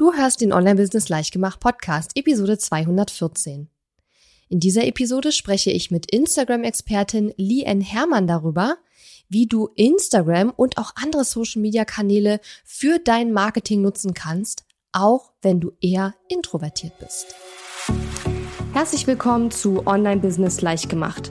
Du hörst den Online-Business Leichtgemacht Podcast, Episode 214. In dieser Episode spreche ich mit Instagram-Expertin Lien Hermann darüber, wie du Instagram und auch andere Social-Media-Kanäle für dein Marketing nutzen kannst, auch wenn du eher introvertiert bist. Herzlich willkommen zu Online Business Leichtgemacht.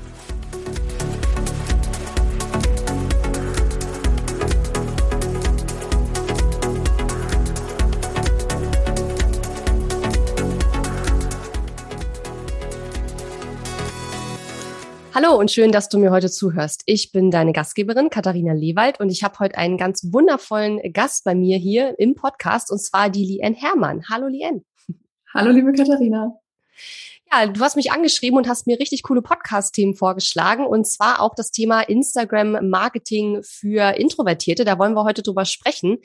Hallo und schön, dass du mir heute zuhörst. Ich bin deine Gastgeberin Katharina Lewald und ich habe heute einen ganz wundervollen Gast bei mir hier im Podcast und zwar die Lien Hermann. Hallo Lien. Hallo liebe Katharina. Ja, du hast mich angeschrieben und hast mir richtig coole Podcast-Themen vorgeschlagen und zwar auch das Thema Instagram-Marketing für Introvertierte. Da wollen wir heute drüber sprechen.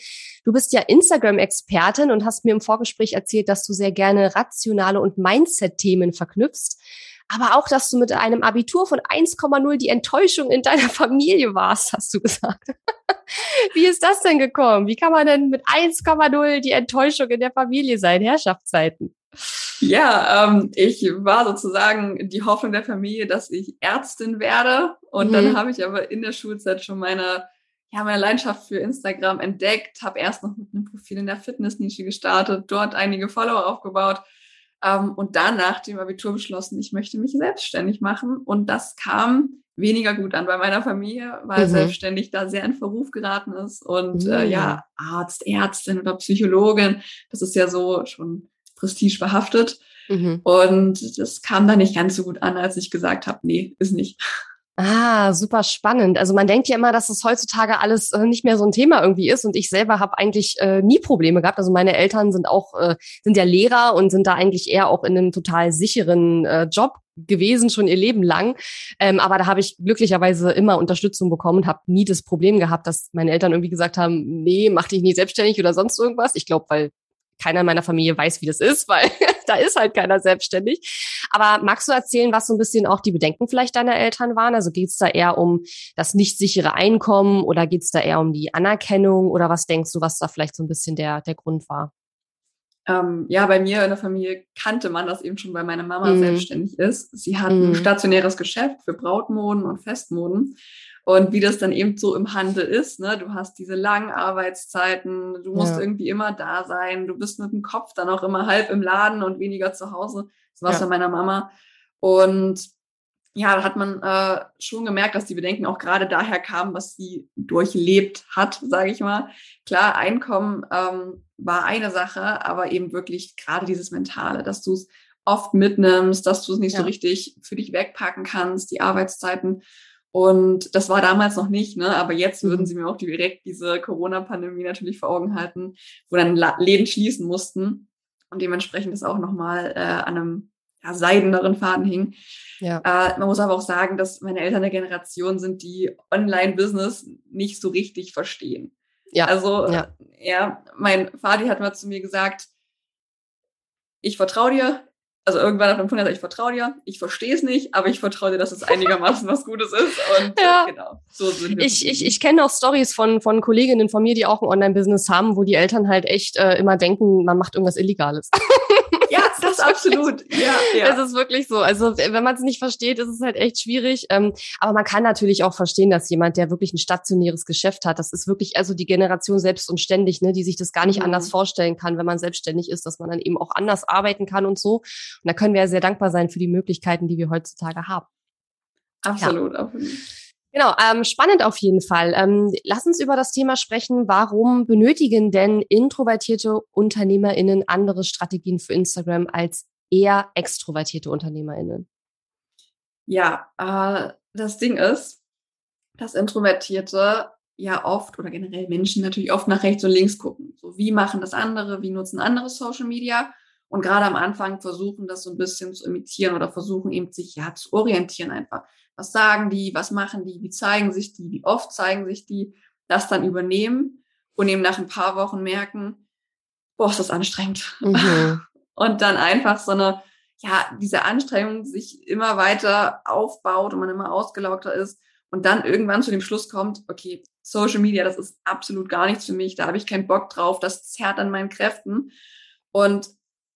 Du bist ja Instagram-Expertin und hast mir im Vorgespräch erzählt, dass du sehr gerne rationale und Mindset-Themen verknüpfst aber auch, dass du mit einem Abitur von 1,0 die Enttäuschung in deiner Familie warst, hast du gesagt. Wie ist das denn gekommen? Wie kann man denn mit 1,0 die Enttäuschung in der Familie sein? Herrschaftszeiten. Ja, ähm, ich war sozusagen die Hoffnung der Familie, dass ich Ärztin werde. Und mhm. dann habe ich aber in der Schulzeit schon meine, ja, meine Leidenschaft für Instagram entdeckt, habe erst noch mit einem Profil in der Fitnessnische gestartet, dort einige Follower aufgebaut ähm, und dann nach dem Abitur beschlossen, ich möchte mich selbstständig machen. Und das kam weniger gut an bei meiner Familie, weil mhm. selbstständig da sehr in Verruf geraten ist. Und mhm. äh, ja, mhm. Arzt, Ärztin oder Psychologin, das ist ja so schon prestigebehaftet. Mhm. Und das kam dann nicht ganz so gut an, als ich gesagt habe, nee, ist nicht. Ah, super spannend. Also man denkt ja immer, dass es heutzutage alles äh, nicht mehr so ein Thema irgendwie ist. Und ich selber habe eigentlich äh, nie Probleme gehabt. Also meine Eltern sind auch, äh, sind ja Lehrer und sind da eigentlich eher auch in einem total sicheren äh, Job gewesen, schon ihr Leben lang. Ähm, aber da habe ich glücklicherweise immer Unterstützung bekommen und habe nie das Problem gehabt, dass meine Eltern irgendwie gesagt haben, nee, mach dich nicht selbstständig oder sonst irgendwas. Ich glaube, weil keiner in meiner Familie weiß, wie das ist, weil da ist halt keiner selbstständig. Aber magst du erzählen, was so ein bisschen auch die Bedenken vielleicht deiner Eltern waren? Also geht es da eher um das nicht sichere Einkommen oder geht es da eher um die Anerkennung oder was denkst du, was da vielleicht so ein bisschen der, der Grund war? Ähm, ja, bei mir in der Familie kannte man das eben schon, weil meine Mama mhm. selbstständig ist. Sie hat mhm. ein stationäres Geschäft für Brautmoden und Festmoden. Und wie das dann eben so im Handel ist, ne? du hast diese langen Arbeitszeiten, du musst ja. irgendwie immer da sein, du bist mit dem Kopf dann auch immer halb im Laden und weniger zu Hause. Das war es ja. bei meiner Mama. Und ja, da hat man äh, schon gemerkt, dass die Bedenken auch gerade daher kamen, was sie durchlebt hat, sage ich mal. Klar, Einkommen ähm, war eine Sache, aber eben wirklich gerade dieses Mentale, dass du es oft mitnimmst, dass du es nicht ja. so richtig für dich wegpacken kannst, die Arbeitszeiten. Und das war damals noch nicht, ne? aber jetzt würden mhm. sie mir auch direkt diese Corona-Pandemie natürlich vor Augen halten, wo dann Läden schließen mussten und dementsprechend das auch nochmal äh, an einem ja, seideneren Faden hing. Ja. Äh, man muss aber auch sagen, dass meine Eltern eine Generation sind, die Online-Business nicht so richtig verstehen. Ja. Also, ja. ja, mein Vati hat mal zu mir gesagt, ich vertraue dir, also irgendwann hat mein Freund gesagt, ich vertraue dir, ich verstehe es nicht, aber ich vertraue dir, dass es einigermaßen was Gutes ist. Und ja. äh, genau, so sind wir. Ich, ich, ich kenne auch Stories von, von Kolleginnen von mir, die auch ein Online-Business haben, wo die Eltern halt echt äh, immer denken, man macht irgendwas Illegales. Absolut. Ja, ja. Es ist wirklich so. Also wenn man es nicht versteht, ist es halt echt schwierig. Ähm, aber man kann natürlich auch verstehen, dass jemand, der wirklich ein stationäres Geschäft hat, das ist wirklich also die Generation selbst und ständig, ne, die sich das gar nicht mhm. anders vorstellen kann, wenn man selbstständig ist, dass man dann eben auch anders arbeiten kann und so. Und da können wir ja sehr dankbar sein für die Möglichkeiten, die wir heutzutage haben. Absolut, ja. absolut. Genau, ähm, spannend auf jeden Fall. Ähm, lass uns über das Thema sprechen. Warum benötigen denn introvertierte UnternehmerInnen andere Strategien für Instagram als eher extrovertierte UnternehmerInnen? Ja, äh, das Ding ist, dass Introvertierte ja oft oder generell Menschen natürlich oft nach rechts und links gucken. So, wie machen das andere? Wie nutzen andere Social Media? und gerade am Anfang versuchen, das so ein bisschen zu imitieren oder versuchen eben sich ja zu orientieren einfach. Was sagen die, was machen die, wie zeigen sich die, wie oft zeigen sich die, das dann übernehmen und eben nach ein paar Wochen merken, boah, ist das anstrengend. Mhm. Und dann einfach so eine, ja, diese Anstrengung sich immer weiter aufbaut und man immer ausgelaugter ist und dann irgendwann zu dem Schluss kommt, okay, Social Media, das ist absolut gar nichts für mich, da habe ich keinen Bock drauf, das zerrt an meinen Kräften. Und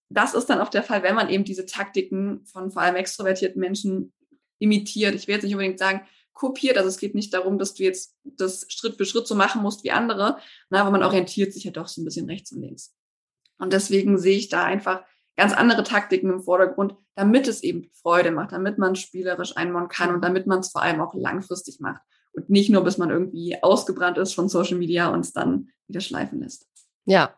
das ist dann auch der Fall, wenn man eben diese Taktiken von vor allem extrovertierten Menschen imitiert. Ich will jetzt nicht unbedingt sagen, kopiert. Also es geht nicht darum, dass du jetzt das Schritt für Schritt so machen musst wie andere, na, aber man orientiert sich ja doch so ein bisschen rechts und links. Und deswegen sehe ich da einfach ganz andere Taktiken im Vordergrund, damit es eben Freude macht, damit man spielerisch einbauen kann und damit man es vor allem auch langfristig macht und nicht nur bis man irgendwie ausgebrannt ist von Social Media und es dann wieder schleifen lässt. Ja,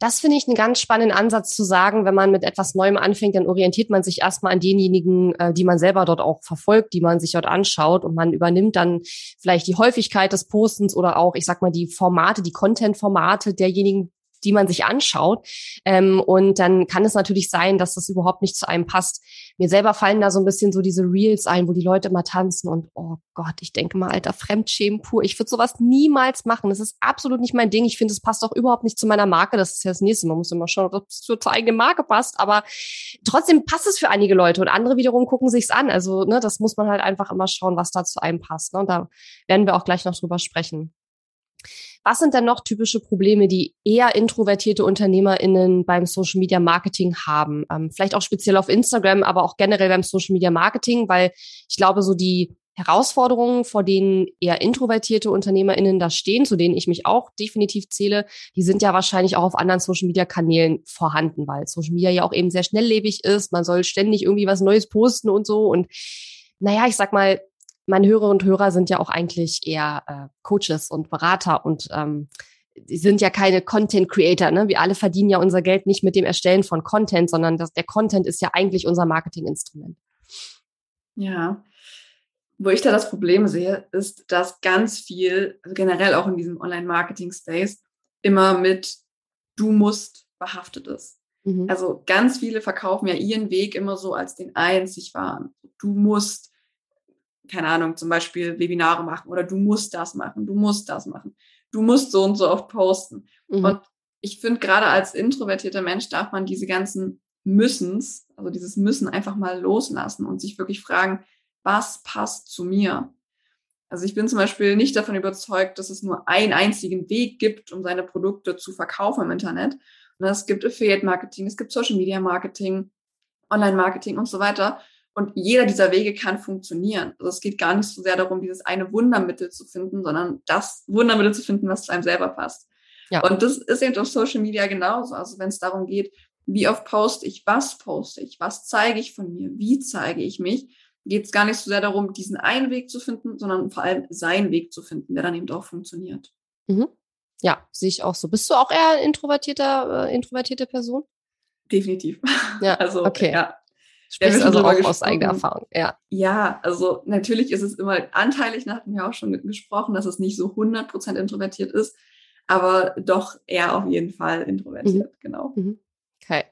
das finde ich einen ganz spannenden Ansatz zu sagen, wenn man mit etwas Neuem anfängt, dann orientiert man sich erstmal an denjenigen, äh, die man selber dort auch verfolgt, die man sich dort anschaut. Und man übernimmt dann vielleicht die Häufigkeit des Postens oder auch, ich sag mal, die Formate, die Content-Formate derjenigen, die man sich anschaut. Ähm, und dann kann es natürlich sein, dass das überhaupt nicht zu einem passt. Mir selber fallen da so ein bisschen so diese Reels ein, wo die Leute mal tanzen und oh Gott, ich denke mal, alter Fremdschämen pur. Ich würde sowas niemals machen. Das ist absolut nicht mein Ding. Ich finde, es passt auch überhaupt nicht zu meiner Marke. Das ist ja das nächste. Man muss immer schauen, ob es zur eigenen Marke passt. Aber trotzdem passt es für einige Leute und andere wiederum gucken sich's an. Also, ne, das muss man halt einfach immer schauen, was da zu einem passt. Ne? Und da werden wir auch gleich noch drüber sprechen. Was sind denn noch typische Probleme, die eher introvertierte UnternehmerInnen beim Social Media Marketing haben? Ähm, vielleicht auch speziell auf Instagram, aber auch generell beim Social Media Marketing, weil ich glaube, so die Herausforderungen, vor denen eher introvertierte UnternehmerInnen da stehen, zu denen ich mich auch definitiv zähle, die sind ja wahrscheinlich auch auf anderen Social Media Kanälen vorhanden, weil Social Media ja auch eben sehr schnelllebig ist. Man soll ständig irgendwie was Neues posten und so. Und naja, ich sag mal, meine Hörerinnen und Hörer sind ja auch eigentlich eher äh, Coaches und Berater und ähm, die sind ja keine Content Creator. Ne? Wir alle verdienen ja unser Geld nicht mit dem Erstellen von Content, sondern das, der Content ist ja eigentlich unser Marketinginstrument. Ja, wo ich da das Problem sehe, ist, dass ganz viel, also generell auch in diesem Online-Marketing-Space, immer mit du musst behaftet ist. Mhm. Also ganz viele verkaufen ja ihren Weg immer so als den einzig wahren. Du musst keine Ahnung, zum Beispiel Webinare machen oder du musst das machen, du musst das machen, du musst so und so oft posten. Mhm. Und ich finde, gerade als introvertierter Mensch darf man diese ganzen Müssens, also dieses Müssen einfach mal loslassen und sich wirklich fragen, was passt zu mir? Also ich bin zum Beispiel nicht davon überzeugt, dass es nur einen einzigen Weg gibt, um seine Produkte zu verkaufen im Internet. Und es gibt Affiliate Marketing, es gibt Social Media Marketing, Online Marketing und so weiter. Und jeder dieser Wege kann funktionieren. Also es geht gar nicht so sehr darum, dieses eine Wundermittel zu finden, sondern das Wundermittel zu finden, was zu einem selber passt. Ja. Und das ist eben auf Social Media genauso. Also wenn es darum geht, wie oft poste ich, was poste ich, was zeige ich von mir, wie zeige ich mich, geht es gar nicht so sehr darum, diesen einen Weg zu finden, sondern vor allem seinen Weg zu finden, der dann eben auch funktioniert. Mhm. Ja, sehe ich auch so. Bist du auch eher introvertierter, äh, introvertierte Person? Definitiv. Ja, also, okay. Ja, Sprichst also auch aus eigener Erfahrung, ja. Ja, also natürlich ist es immer anteilig, da hatten wir auch schon gesprochen, dass es nicht so 100% introvertiert ist, aber doch eher auf jeden Fall introvertiert, mhm. genau. Mhm. Okay.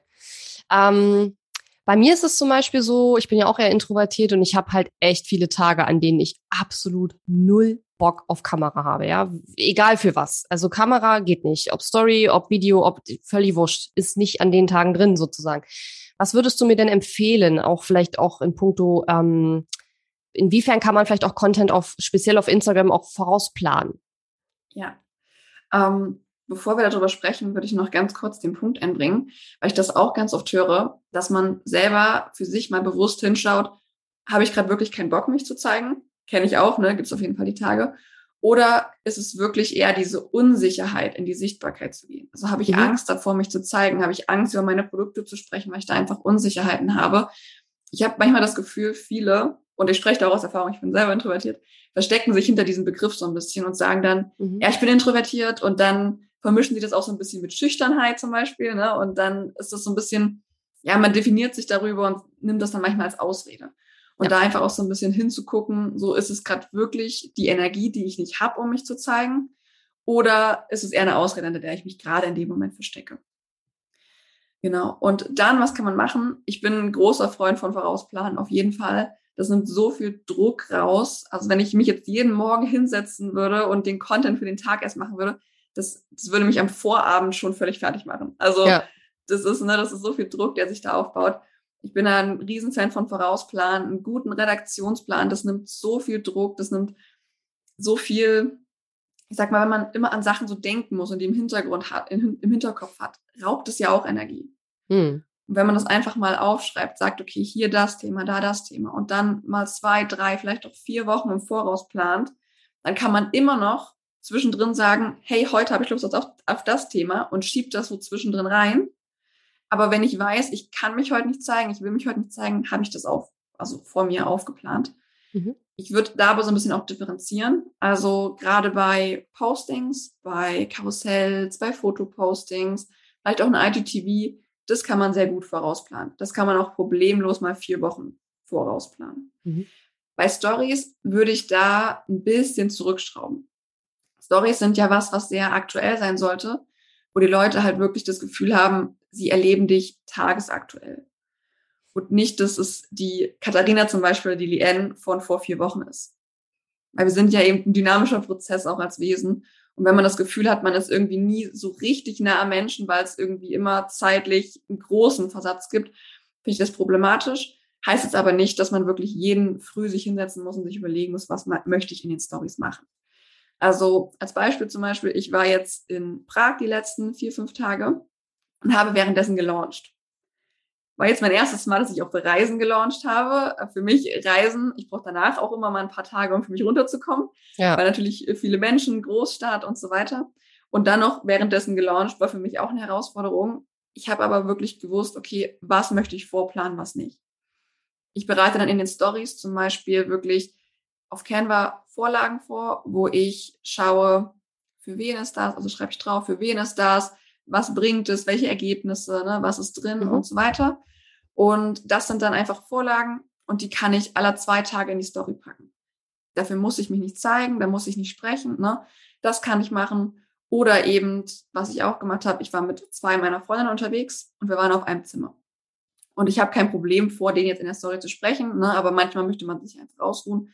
Ähm, bei mir ist es zum Beispiel so, ich bin ja auch eher introvertiert und ich habe halt echt viele Tage, an denen ich absolut null Bock auf Kamera habe, ja. Egal für was. Also Kamera geht nicht. Ob Story, ob Video, ob völlig wurscht, ist nicht an den Tagen drin sozusagen. Was würdest du mir denn empfehlen, auch vielleicht auch in puncto, ähm, inwiefern kann man vielleicht auch Content auf, speziell auf Instagram auch vorausplanen? Ja. Ähm, bevor wir darüber sprechen, würde ich noch ganz kurz den Punkt einbringen, weil ich das auch ganz oft höre, dass man selber für sich mal bewusst hinschaut, habe ich gerade wirklich keinen Bock, mich zu zeigen? Kenne ich auch, ne? Gibt es auf jeden Fall die Tage. Oder ist es wirklich eher diese Unsicherheit, in die Sichtbarkeit zu gehen? Also habe ich mhm. Angst davor, mich zu zeigen? Habe ich Angst, über meine Produkte zu sprechen, weil ich da einfach Unsicherheiten habe? Ich habe manchmal das Gefühl, viele, und ich spreche da auch aus Erfahrung, ich bin selber introvertiert, verstecken sich hinter diesem Begriff so ein bisschen und sagen dann, mhm. ja, ich bin introvertiert und dann vermischen sie das auch so ein bisschen mit Schüchternheit zum Beispiel, ne? Und dann ist das so ein bisschen, ja, man definiert sich darüber und nimmt das dann manchmal als Ausrede. Und ja. da einfach auch so ein bisschen hinzugucken, so ist es gerade wirklich die Energie, die ich nicht habe, um mich zu zeigen, oder ist es eher eine Ausrede, an der ich mich gerade in dem Moment verstecke. Genau. Und dann, was kann man machen? Ich bin ein großer Freund von Vorausplanen, auf jeden Fall. Das nimmt so viel Druck raus. Also wenn ich mich jetzt jeden Morgen hinsetzen würde und den Content für den Tag erst machen würde, das, das würde mich am Vorabend schon völlig fertig machen. Also ja. das ist, ne, das ist so viel Druck, der sich da aufbaut. Ich bin ein Riesenfan von Vorausplanen, einen guten Redaktionsplan. Das nimmt so viel Druck, das nimmt so viel, ich sag mal, wenn man immer an Sachen so denken muss und die im Hintergrund hat, im Hinterkopf hat, raubt es ja auch Energie. Hm. Und wenn man das einfach mal aufschreibt, sagt, okay, hier das Thema, da das Thema und dann mal zwei, drei, vielleicht auch vier Wochen im Voraus plant, dann kann man immer noch zwischendrin sagen, hey, heute habe ich Lust auf, auf das Thema und schiebt das so zwischendrin rein. Aber wenn ich weiß, ich kann mich heute nicht zeigen, ich will mich heute nicht zeigen, habe ich das auch, also vor mir aufgeplant. Mhm. Ich würde da aber so ein bisschen auch differenzieren. Also gerade bei Postings, bei Karussells, bei Fotopostings, vielleicht auch ein IGTV, das kann man sehr gut vorausplanen. Das kann man auch problemlos mal vier Wochen vorausplanen. Mhm. Bei Stories würde ich da ein bisschen zurückschrauben. Stories sind ja was, was sehr aktuell sein sollte, wo die Leute halt wirklich das Gefühl haben, sie erleben dich tagesaktuell. Und nicht, dass es die Katharina zum Beispiel, die Lien von vor vier Wochen ist. Weil wir sind ja eben ein dynamischer Prozess auch als Wesen. Und wenn man das Gefühl hat, man ist irgendwie nie so richtig nah am Menschen, weil es irgendwie immer zeitlich einen großen Versatz gibt, finde ich das problematisch. Heißt es aber nicht, dass man wirklich jeden früh sich hinsetzen muss und sich überlegen muss, was möchte ich in den Stories machen. Also als Beispiel zum Beispiel, ich war jetzt in Prag die letzten vier, fünf Tage und habe währenddessen gelauncht. War jetzt mein erstes Mal, dass ich auf Reisen gelauncht habe. Für mich Reisen, ich brauche danach auch immer mal ein paar Tage, um für mich runterzukommen. Ja. Weil natürlich viele Menschen, Großstadt und so weiter. Und dann noch währenddessen gelauncht war für mich auch eine Herausforderung. Ich habe aber wirklich gewusst, okay, was möchte ich vorplanen, was nicht. Ich bereite dann in den Stories zum Beispiel wirklich auf Canva Vorlagen vor, wo ich schaue, für wen ist das, also schreibe ich drauf, für wen ist das, was bringt es, welche Ergebnisse, ne, was ist drin mhm. und so weiter. Und das sind dann einfach Vorlagen und die kann ich aller zwei Tage in die Story packen. Dafür muss ich mich nicht zeigen, da muss ich nicht sprechen. Ne? Das kann ich machen. Oder eben, was ich auch gemacht habe, ich war mit zwei meiner Freundinnen unterwegs und wir waren auf einem Zimmer. Und ich habe kein Problem, vor denen jetzt in der Story zu sprechen, ne? aber manchmal möchte man sich einfach ausruhen.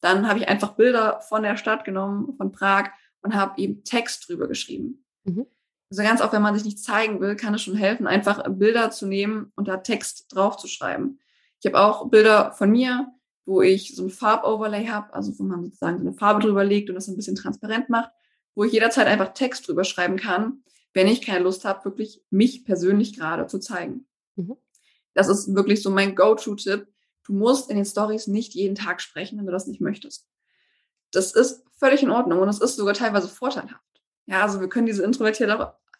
Dann habe ich einfach Bilder von der Stadt genommen, von Prag und habe eben Text drüber geschrieben. Mhm. Also ganz oft, wenn man sich nicht zeigen will, kann es schon helfen, einfach Bilder zu nehmen und da Text drauf zu schreiben. Ich habe auch Bilder von mir, wo ich so ein Farboverlay habe, also wo man sozusagen so eine Farbe drüber legt und das ein bisschen transparent macht, wo ich jederzeit einfach Text drüber schreiben kann, wenn ich keine Lust habe, wirklich mich persönlich gerade zu zeigen. Mhm. Das ist wirklich so mein Go-To-Tipp. Du musst in den Stories nicht jeden Tag sprechen, wenn du das nicht möchtest. Das ist völlig in Ordnung und es ist sogar teilweise vorteilhaft. Ja, also wir können diese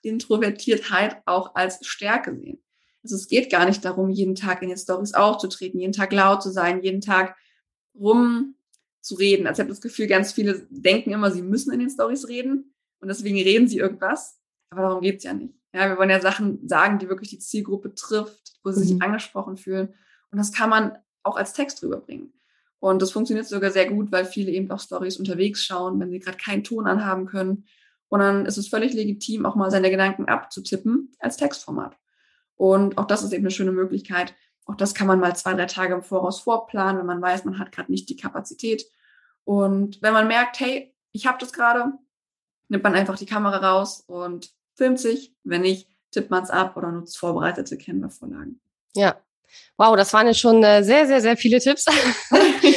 Introvertiertheit auch als Stärke sehen. Also es geht gar nicht darum, jeden Tag in den Stories aufzutreten, jeden Tag laut zu sein, jeden Tag rum zu reden. Also ich habe das Gefühl, ganz viele denken immer, sie müssen in den Stories reden und deswegen reden sie irgendwas. Aber darum geht's ja nicht. Ja, wir wollen ja Sachen sagen, die wirklich die Zielgruppe trifft, wo sie mhm. sich angesprochen fühlen. Und das kann man auch als Text rüberbringen. Und das funktioniert sogar sehr gut, weil viele eben auch Stories unterwegs schauen, wenn sie gerade keinen Ton anhaben können und dann ist es völlig legitim, auch mal seine Gedanken abzutippen als Textformat. Und auch das ist eben eine schöne Möglichkeit. Auch das kann man mal zwei, drei Tage im Voraus vorplanen, wenn man weiß, man hat gerade nicht die Kapazität. Und wenn man merkt, hey, ich habe das gerade, nimmt man einfach die Kamera raus und filmt sich. Wenn nicht, tippt man es ab oder nutzt vorbereitete Canva-Vorlagen. Ja. Wow, das waren jetzt schon äh, sehr, sehr, sehr viele Tipps.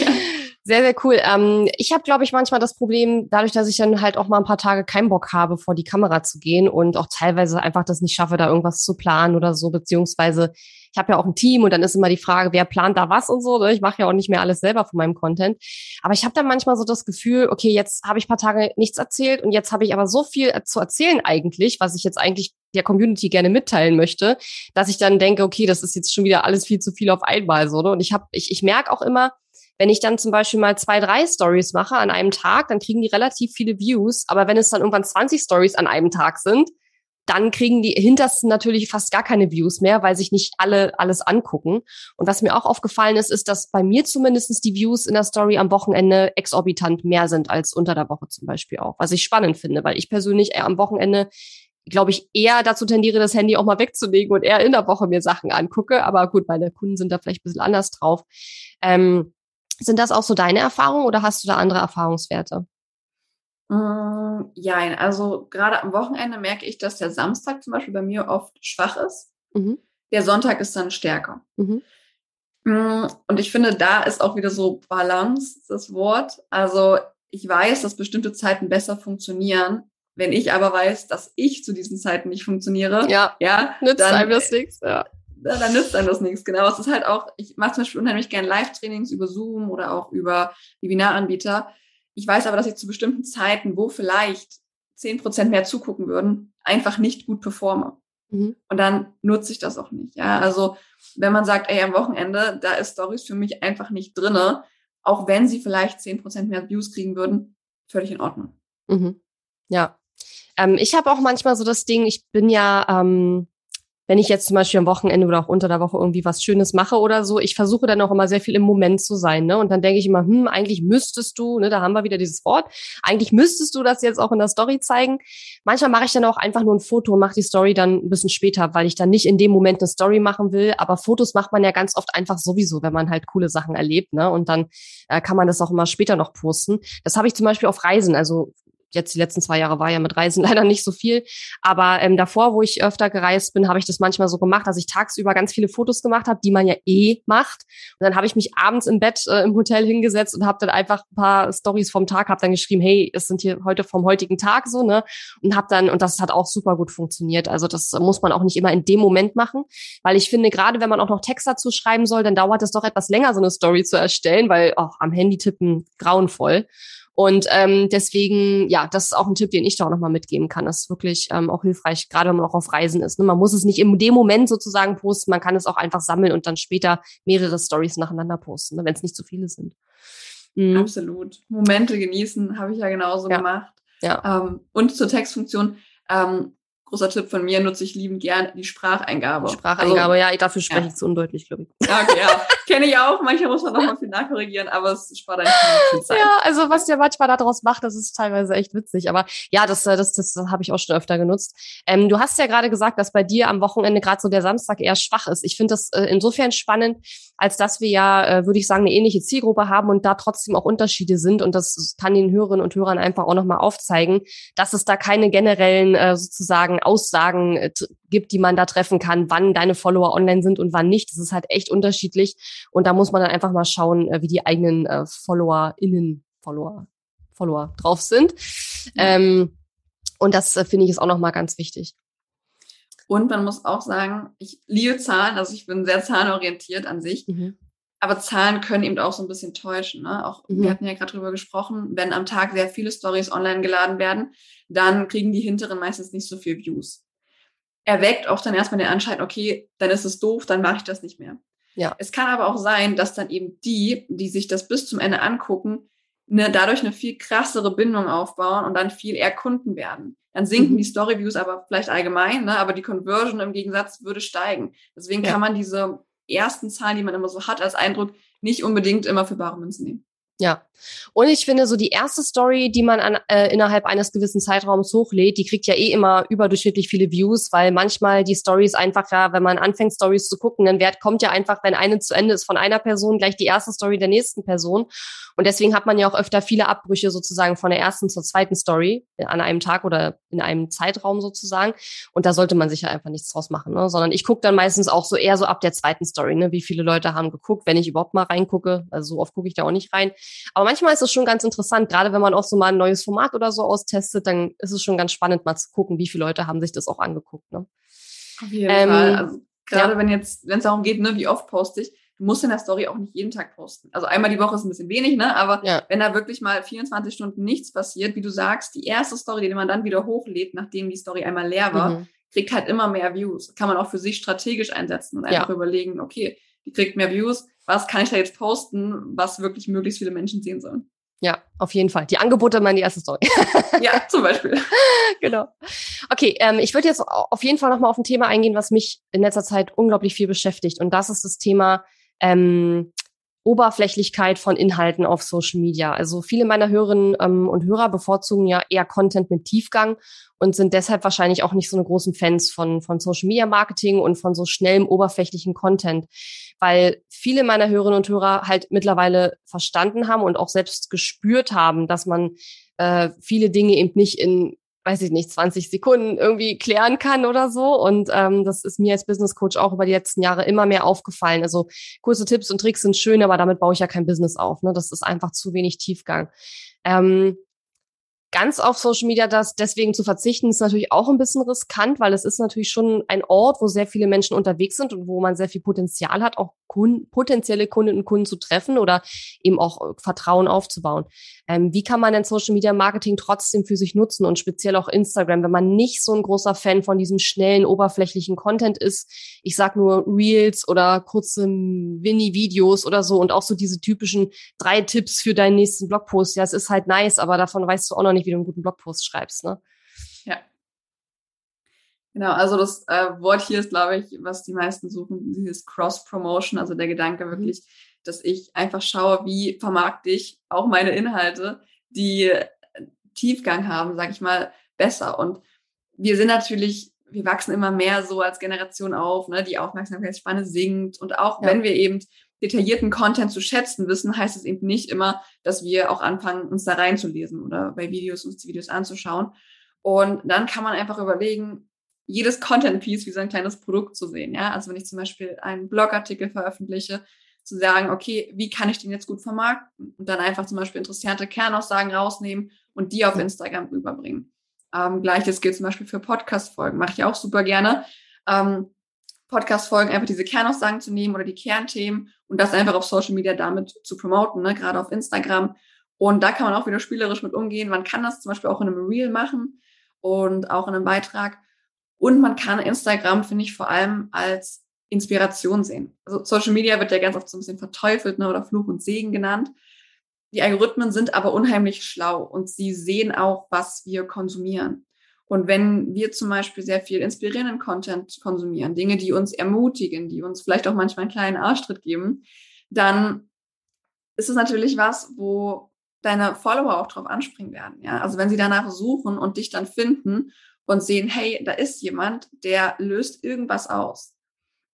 Sehr, sehr cool. Ähm, ich habe, glaube ich, manchmal das Problem, dadurch, dass ich dann halt auch mal ein paar Tage keinen Bock habe, vor die Kamera zu gehen und auch teilweise einfach das nicht schaffe, da irgendwas zu planen oder so, beziehungsweise ich habe ja auch ein Team und dann ist immer die Frage, wer plant da was und so. Ne? Ich mache ja auch nicht mehr alles selber von meinem Content. Aber ich habe dann manchmal so das Gefühl, okay, jetzt habe ich paar Tage nichts erzählt und jetzt habe ich aber so viel zu erzählen eigentlich, was ich jetzt eigentlich der Community gerne mitteilen möchte, dass ich dann denke, okay, das ist jetzt schon wieder alles viel zu viel auf einmal so. Ne? Und ich habe, ich, ich merke auch immer, wenn ich dann zum Beispiel mal zwei, drei Stories mache an einem Tag, dann kriegen die relativ viele Views. Aber wenn es dann irgendwann 20 Stories an einem Tag sind, dann kriegen die hintersten natürlich fast gar keine Views mehr, weil sich nicht alle alles angucken. Und was mir auch aufgefallen ist, ist, dass bei mir zumindestens die Views in der Story am Wochenende exorbitant mehr sind als unter der Woche zum Beispiel auch. Was ich spannend finde, weil ich persönlich am Wochenende glaube ich, eher dazu tendiere, das Handy auch mal wegzulegen und eher in der Woche mir Sachen angucke. Aber gut, meine Kunden sind da vielleicht ein bisschen anders drauf. Ähm, sind das auch so deine Erfahrungen oder hast du da andere Erfahrungswerte? Mm, ja, also gerade am Wochenende merke ich, dass der Samstag zum Beispiel bei mir oft schwach ist. Mhm. Der Sonntag ist dann stärker. Mhm. Mm, und ich finde, da ist auch wieder so Balance das Wort. Also ich weiß, dass bestimmte Zeiten besser funktionieren. Wenn ich aber weiß, dass ich zu diesen Zeiten nicht funktioniere, ja, ja nützt dann, einem das nichts. Ja. Dann, dann nützt einem das nichts. Genau. Es ist halt auch, ich mache zum Beispiel unheimlich gerne Live-Trainings über Zoom oder auch über Webinaranbieter. Ich weiß aber, dass ich zu bestimmten Zeiten, wo vielleicht zehn Prozent mehr zugucken würden, einfach nicht gut performe. Mhm. Und dann nutze ich das auch nicht. Ja, also wenn man sagt, ey, am Wochenende, da ist Stories für mich einfach nicht drinne, auch wenn sie vielleicht zehn Prozent mehr Views kriegen würden, völlig in Ordnung. Mhm. Ja. Ähm, ich habe auch manchmal so das Ding, ich bin ja ähm, wenn ich jetzt zum Beispiel am Wochenende oder auch unter der Woche irgendwie was Schönes mache oder so, ich versuche dann auch immer sehr viel im Moment zu sein. Ne? Und dann denke ich immer, hm, eigentlich müsstest du, ne, da haben wir wieder dieses Wort, eigentlich müsstest du das jetzt auch in der Story zeigen. Manchmal mache ich dann auch einfach nur ein Foto und mache die Story dann ein bisschen später, weil ich dann nicht in dem Moment eine Story machen will. Aber Fotos macht man ja ganz oft einfach sowieso, wenn man halt coole Sachen erlebt. Ne? Und dann äh, kann man das auch immer später noch posten. Das habe ich zum Beispiel auf Reisen. Also jetzt die letzten zwei Jahre war ja mit Reisen leider nicht so viel. Aber ähm, davor, wo ich öfter gereist bin, habe ich das manchmal so gemacht, dass ich tagsüber ganz viele Fotos gemacht habe, die man ja eh macht. Und dann habe ich mich abends im Bett äh, im Hotel hingesetzt und habe dann einfach ein paar Stories vom Tag, habe dann geschrieben, hey, es sind hier heute vom heutigen Tag so, ne? Und habe dann, und das hat auch super gut funktioniert. Also das muss man auch nicht immer in dem Moment machen, weil ich finde, gerade wenn man auch noch Text dazu schreiben soll, dann dauert es doch etwas länger, so eine Story zu erstellen, weil auch am Handy tippen grauenvoll. Und ähm, deswegen, ja, das ist auch ein Tipp, den ich da auch nochmal mitgeben kann. Das ist wirklich ähm, auch hilfreich, gerade wenn man auch auf Reisen ist. Ne? Man muss es nicht in dem Moment sozusagen posten, man kann es auch einfach sammeln und dann später mehrere Stories nacheinander posten, ne? wenn es nicht zu viele sind. Mhm. Absolut. Momente genießen, habe ich ja genauso ja. gemacht. Ja. Ähm, und zur Textfunktion. Ähm, großer Tipp von mir, nutze ich liebend gern die Spracheingabe. Die Spracheingabe, also, ja, dafür spreche ja. ich zu undeutlich, glaube ich. Ja, okay, ja. Kenne ich auch. Manchmal muss man noch mal viel nachkorrigieren, aber es spart eigentlich viel Zeit. Ja, also was der manchmal daraus macht, das ist teilweise echt witzig. Aber ja, das, äh, das, das, das habe ich auch schon öfter genutzt. Ähm, du hast ja gerade gesagt, dass bei dir am Wochenende gerade so der Samstag eher schwach ist. Ich finde das äh, insofern spannend, als dass wir ja, äh, würde ich sagen, eine ähnliche Zielgruppe haben und da trotzdem auch Unterschiede sind. Und das kann den Hörerinnen und Hörern einfach auch nochmal aufzeigen, dass es da keine generellen äh, sozusagen Aussagen äh, gibt, die man da treffen kann, wann deine Follower online sind und wann nicht. Das ist halt echt unterschiedlich. Und da muss man dann einfach mal schauen, äh, wie die eigenen äh, FollowerInnen, Follower, Follower drauf sind. Ja. Ähm, und das äh, finde ich ist auch nochmal ganz wichtig. Und man muss auch sagen, ich liebe Zahlen, also ich bin sehr zahlenorientiert an sich. Mhm. Aber Zahlen können eben auch so ein bisschen täuschen. Ne? Auch mhm. wir hatten ja gerade drüber gesprochen, wenn am Tag sehr viele Stories online geladen werden, dann kriegen die hinteren meistens nicht so viel Views. Erweckt auch dann erstmal den Anschein, okay, dann ist es doof, dann mache ich das nicht mehr. Ja. Es kann aber auch sein, dass dann eben die, die sich das bis zum Ende angucken, ne, dadurch eine viel krassere Bindung aufbauen und dann viel eher Kunden werden. Dann sinken mhm. die Storyviews aber vielleicht allgemein, ne, aber die Conversion im Gegensatz würde steigen. Deswegen ja. kann man diese ersten Zahlen, die man immer so hat als Eindruck, nicht unbedingt immer für bare Münzen nehmen. Ja. Und ich finde, so die erste Story, die man an, äh, innerhalb eines gewissen Zeitraums hochlädt, die kriegt ja eh immer überdurchschnittlich viele Views, weil manchmal die Stories einfach ja, wenn man anfängt, Stories zu gucken, dann Wert kommt ja einfach, wenn eine zu Ende ist von einer Person, gleich die erste Story der nächsten Person. Und deswegen hat man ja auch öfter viele Abbrüche sozusagen von der ersten zur zweiten Story an einem Tag oder in einem Zeitraum sozusagen. Und da sollte man sich ja einfach nichts draus machen, ne? sondern ich gucke dann meistens auch so eher so ab der zweiten Story, ne? wie viele Leute haben geguckt, wenn ich überhaupt mal reingucke. Also so oft gucke ich da auch nicht rein. Aber manchmal ist es schon ganz interessant, gerade wenn man auch so mal ein neues Format oder so austestet, dann ist es schon ganz spannend, mal zu gucken, wie viele Leute haben sich das auch angeguckt. Ne? Auf jeden ähm, Fall. Also, gerade ja. wenn jetzt, wenn es darum geht, ne, wie oft poste ich, du musst in der Story auch nicht jeden Tag posten. Also einmal die Woche ist ein bisschen wenig, ne? Aber ja. wenn da wirklich mal 24 Stunden nichts passiert, wie du sagst, die erste Story, die man dann wieder hochlädt, nachdem die Story einmal leer war, mhm. kriegt halt immer mehr Views. Kann man auch für sich strategisch einsetzen und einfach ja. überlegen, okay, die kriegt mehr Views, was kann ich da jetzt posten, was wirklich möglichst viele Menschen sehen sollen. Ja, auf jeden Fall. Die Angebote mal in die erste Story. ja, zum Beispiel. genau. Okay, ähm, ich würde jetzt auf jeden Fall nochmal auf ein Thema eingehen, was mich in letzter Zeit unglaublich viel beschäftigt. Und das ist das Thema ähm, Oberflächlichkeit von Inhalten auf Social Media. Also viele meiner Hörerinnen ähm, und Hörer bevorzugen ja eher Content mit Tiefgang und sind deshalb wahrscheinlich auch nicht so eine großen Fans von, von Social Media Marketing und von so schnellem oberflächlichen Content, weil viele meiner Hörerinnen und Hörer halt mittlerweile verstanden haben und auch selbst gespürt haben, dass man äh, viele Dinge eben nicht in weiß ich nicht, 20 Sekunden irgendwie klären kann oder so. Und ähm, das ist mir als Business Coach auch über die letzten Jahre immer mehr aufgefallen. Also kurze Tipps und Tricks sind schön, aber damit baue ich ja kein Business auf. Ne? Das ist einfach zu wenig Tiefgang. Ähm, ganz auf Social Media das deswegen zu verzichten, ist natürlich auch ein bisschen riskant, weil es ist natürlich schon ein Ort, wo sehr viele Menschen unterwegs sind und wo man sehr viel Potenzial hat, auch Kunden, potenzielle Kundinnen und Kunden zu treffen oder eben auch äh, Vertrauen aufzubauen. Ähm, wie kann man denn Social Media Marketing trotzdem für sich nutzen und speziell auch Instagram, wenn man nicht so ein großer Fan von diesem schnellen, oberflächlichen Content ist? Ich sag nur Reels oder kurze Mini-Videos oder so und auch so diese typischen drei Tipps für deinen nächsten Blogpost. Ja, es ist halt nice, aber davon weißt du auch noch nicht, wie du einen guten Blogpost schreibst, ne? Ja, Genau, also das äh, Wort hier ist, glaube ich, was die meisten suchen, dieses Cross-Promotion, also der Gedanke mhm. wirklich, dass ich einfach schaue, wie vermarkte ich auch meine Inhalte, die Tiefgang haben, sage ich mal, besser. Und wir sind natürlich, wir wachsen immer mehr so als Generation auf, ne? die Aufmerksamkeitsspanne sinkt. Und auch ja. wenn wir eben detaillierten Content zu schätzen wissen, heißt es eben nicht immer, dass wir auch anfangen, uns da reinzulesen oder bei Videos uns die Videos anzuschauen. Und dann kann man einfach überlegen, jedes Content-Piece wie so ein kleines Produkt zu sehen. Ja, also wenn ich zum Beispiel einen Blogartikel veröffentliche, zu sagen, okay, wie kann ich den jetzt gut vermarkten? Und dann einfach zum Beispiel interessante Kernaussagen rausnehmen und die auf Instagram rüberbringen. Ähm, Gleiches gilt zum Beispiel für Podcast-Folgen. Mache ich auch super gerne. Ähm, Podcast-Folgen einfach diese Kernaussagen zu nehmen oder die Kernthemen und das einfach auf Social Media damit zu promoten, ne? gerade auf Instagram. Und da kann man auch wieder spielerisch mit umgehen. Man kann das zum Beispiel auch in einem Reel machen und auch in einem Beitrag. Und man kann Instagram, finde ich, vor allem als Inspiration sehen. Also Social Media wird ja ganz oft so ein bisschen verteufelt ne, oder Fluch und Segen genannt. Die Algorithmen sind aber unheimlich schlau und sie sehen auch, was wir konsumieren. Und wenn wir zum Beispiel sehr viel inspirierenden Content konsumieren, Dinge, die uns ermutigen, die uns vielleicht auch manchmal einen kleinen Arschtritt geben, dann ist es natürlich was, wo deine Follower auch drauf anspringen werden. Ja? Also wenn sie danach suchen und dich dann finden und sehen, hey, da ist jemand, der löst irgendwas aus.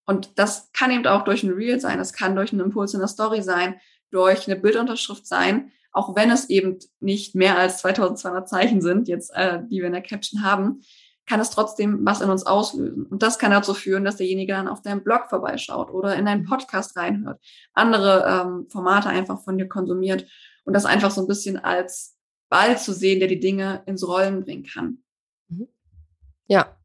Und das kann eben auch durch ein Reel sein, das kann durch einen Impuls in der Story sein, durch eine Bildunterschrift sein, auch wenn es eben nicht mehr als 2200 Zeichen sind, jetzt, äh, die wir in der Caption haben, kann es trotzdem was in uns auslösen. Und das kann dazu führen, dass derjenige dann auf deinem Blog vorbeischaut oder in einen Podcast reinhört, andere ähm, Formate einfach von dir konsumiert und das einfach so ein bisschen als Ball zu sehen, der die Dinge ins Rollen bringen kann. Mhm. Ja,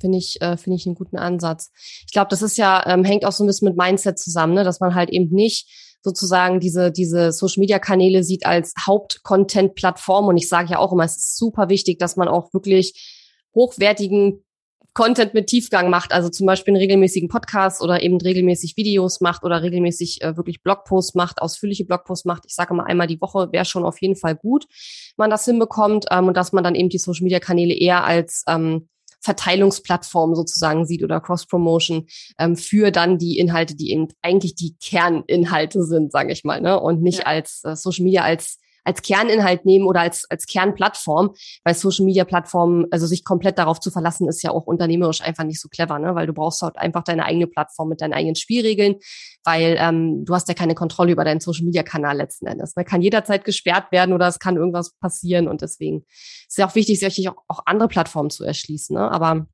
finde ich, äh, finde ich einen guten Ansatz. Ich glaube, das ist ja, ähm, hängt auch so ein bisschen mit Mindset zusammen, ne? dass man halt eben nicht sozusagen diese, diese Social Media Kanäle sieht als Haupt-Content-Plattform. Und ich sage ja auch immer, es ist super wichtig, dass man auch wirklich hochwertigen Content mit Tiefgang macht, also zum Beispiel einen regelmäßigen Podcast oder eben regelmäßig Videos macht oder regelmäßig äh, wirklich Blogposts macht, ausführliche Blogposts macht. Ich sage mal einmal die Woche wäre schon auf jeden Fall gut, man das hinbekommt ähm, und dass man dann eben die Social Media Kanäle eher als ähm, Verteilungsplattform sozusagen sieht oder Cross-Promotion ähm, für dann die Inhalte, die eben eigentlich die Kerninhalte sind, sage ich mal, ne? Und nicht ja. als äh, Social Media als als Kerninhalt nehmen oder als, als Kernplattform, weil Social Media Plattformen, also sich komplett darauf zu verlassen, ist ja auch unternehmerisch einfach nicht so clever, ne? weil du brauchst halt einfach deine eigene Plattform mit deinen eigenen Spielregeln, weil ähm, du hast ja keine Kontrolle über deinen Social Media Kanal letzten Endes. Man kann jederzeit gesperrt werden oder es kann irgendwas passieren und deswegen ist es ja auch wichtig, sich auch, auch andere Plattformen zu erschließen. Ne? Aber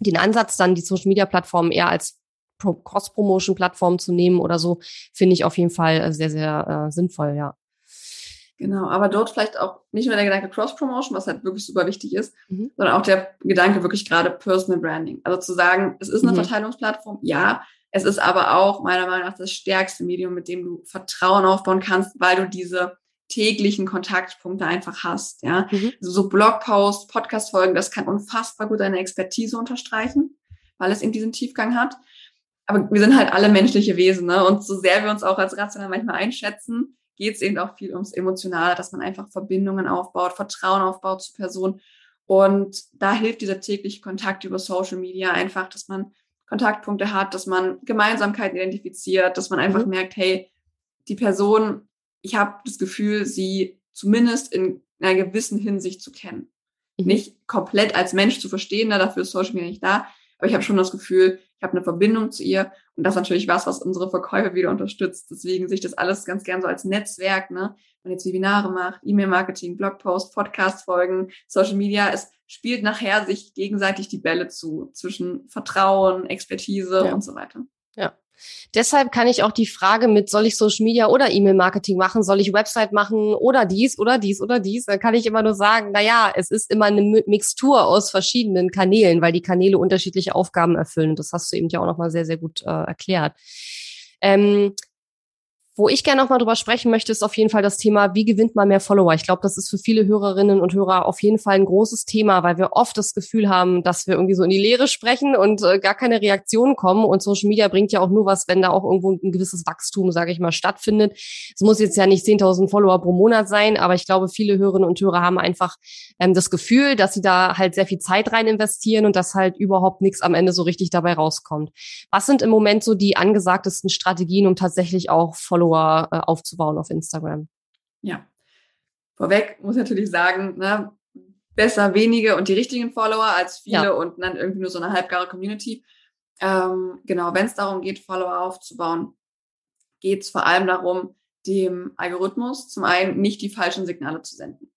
den Ansatz, dann die Social Media Plattformen eher als Cross-Promotion-Plattform zu nehmen oder so, finde ich auf jeden Fall äh, sehr, sehr äh, sinnvoll, ja. Genau, aber dort vielleicht auch nicht nur der Gedanke Cross-Promotion, was halt wirklich super wichtig ist, mhm. sondern auch der Gedanke wirklich gerade Personal Branding. Also zu sagen, es ist eine mhm. Verteilungsplattform, ja, es ist aber auch meiner Meinung nach das stärkste Medium, mit dem du Vertrauen aufbauen kannst, weil du diese täglichen Kontaktpunkte einfach hast. Ja, mhm. also so Blogposts, Podcast-Folgen, das kann unfassbar gut deine Expertise unterstreichen, weil es eben diesen Tiefgang hat. Aber wir sind halt alle menschliche Wesen, ne? Und so sehr wir uns auch als rational manchmal einschätzen, geht es eben auch viel ums Emotionale, dass man einfach Verbindungen aufbaut, Vertrauen aufbaut zu Personen. Und da hilft dieser tägliche Kontakt über Social Media einfach, dass man Kontaktpunkte hat, dass man Gemeinsamkeiten identifiziert, dass man einfach mhm. merkt, hey, die Person, ich habe das Gefühl, sie zumindest in einer gewissen Hinsicht zu kennen. Mhm. Nicht komplett als Mensch zu verstehen, da dafür ist Social Media nicht da, aber ich habe schon das Gefühl, ich habe eine Verbindung zu ihr und das ist natürlich was, was unsere Verkäufer wieder unterstützt. Deswegen sehe ich das alles ganz gern so als Netzwerk, ne? Man jetzt Webinare macht, E-Mail-Marketing, Blogpost, Podcast-Folgen, Social Media, es spielt nachher sich gegenseitig die Bälle zu zwischen Vertrauen, Expertise ja. und so weiter. Ja. Deshalb kann ich auch die Frage mit, soll ich Social Media oder E-Mail-Marketing machen, soll ich Website machen oder dies oder dies oder dies, dann kann ich immer nur sagen, na ja, es ist immer eine Mixtur aus verschiedenen Kanälen, weil die Kanäle unterschiedliche Aufgaben erfüllen. Das hast du eben ja auch nochmal sehr, sehr gut äh, erklärt. Ähm, wo ich gerne noch mal drüber sprechen möchte, ist auf jeden Fall das Thema, wie gewinnt man mehr Follower? Ich glaube, das ist für viele Hörerinnen und Hörer auf jeden Fall ein großes Thema, weil wir oft das Gefühl haben, dass wir irgendwie so in die Leere sprechen und äh, gar keine Reaktionen kommen. Und Social Media bringt ja auch nur was, wenn da auch irgendwo ein gewisses Wachstum, sage ich mal, stattfindet. Es muss jetzt ja nicht 10.000 Follower pro Monat sein, aber ich glaube, viele Hörerinnen und Hörer haben einfach ähm, das Gefühl, dass sie da halt sehr viel Zeit rein investieren und dass halt überhaupt nichts am Ende so richtig dabei rauskommt. Was sind im Moment so die angesagtesten Strategien, um tatsächlich auch Follower Follower äh, aufzubauen auf Instagram. Ja. Vorweg muss ich natürlich sagen, ne, besser wenige und die richtigen Follower als viele ja. und dann irgendwie nur so eine halbgare Community. Ähm, genau, wenn es darum geht, Follower aufzubauen, geht es vor allem darum, dem Algorithmus zum einen nicht die falschen Signale zu senden.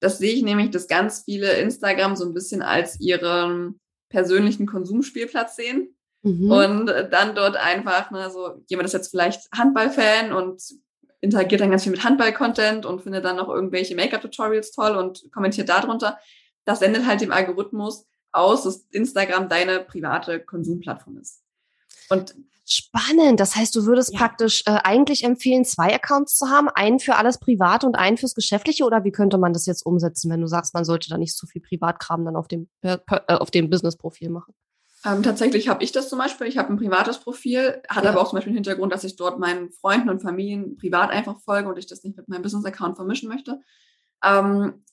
Das sehe ich nämlich, dass ganz viele Instagram so ein bisschen als ihren persönlichen Konsumspielplatz sehen. Mhm. Und dann dort einfach, ne, so jemand ist jetzt vielleicht Handballfan und interagiert dann ganz viel mit Handball-Content und findet dann noch irgendwelche Make-up-Tutorials toll und kommentiert darunter. Das sendet halt dem Algorithmus aus, dass Instagram deine private Konsumplattform ist. Und Spannend. Das heißt, du würdest ja. praktisch äh, eigentlich empfehlen, zwei Accounts zu haben, einen für alles Private und einen fürs Geschäftliche. Oder wie könnte man das jetzt umsetzen, wenn du sagst, man sollte da nicht so viel Privatkram dann auf dem äh, auf dem Business-Profil machen? Ähm, tatsächlich habe ich das zum Beispiel. Ich habe ein privates Profil, hat ja. aber auch zum Beispiel den Hintergrund, dass ich dort meinen Freunden und Familien privat einfach folge und ich das nicht mit meinem Business-Account vermischen möchte. Ähm,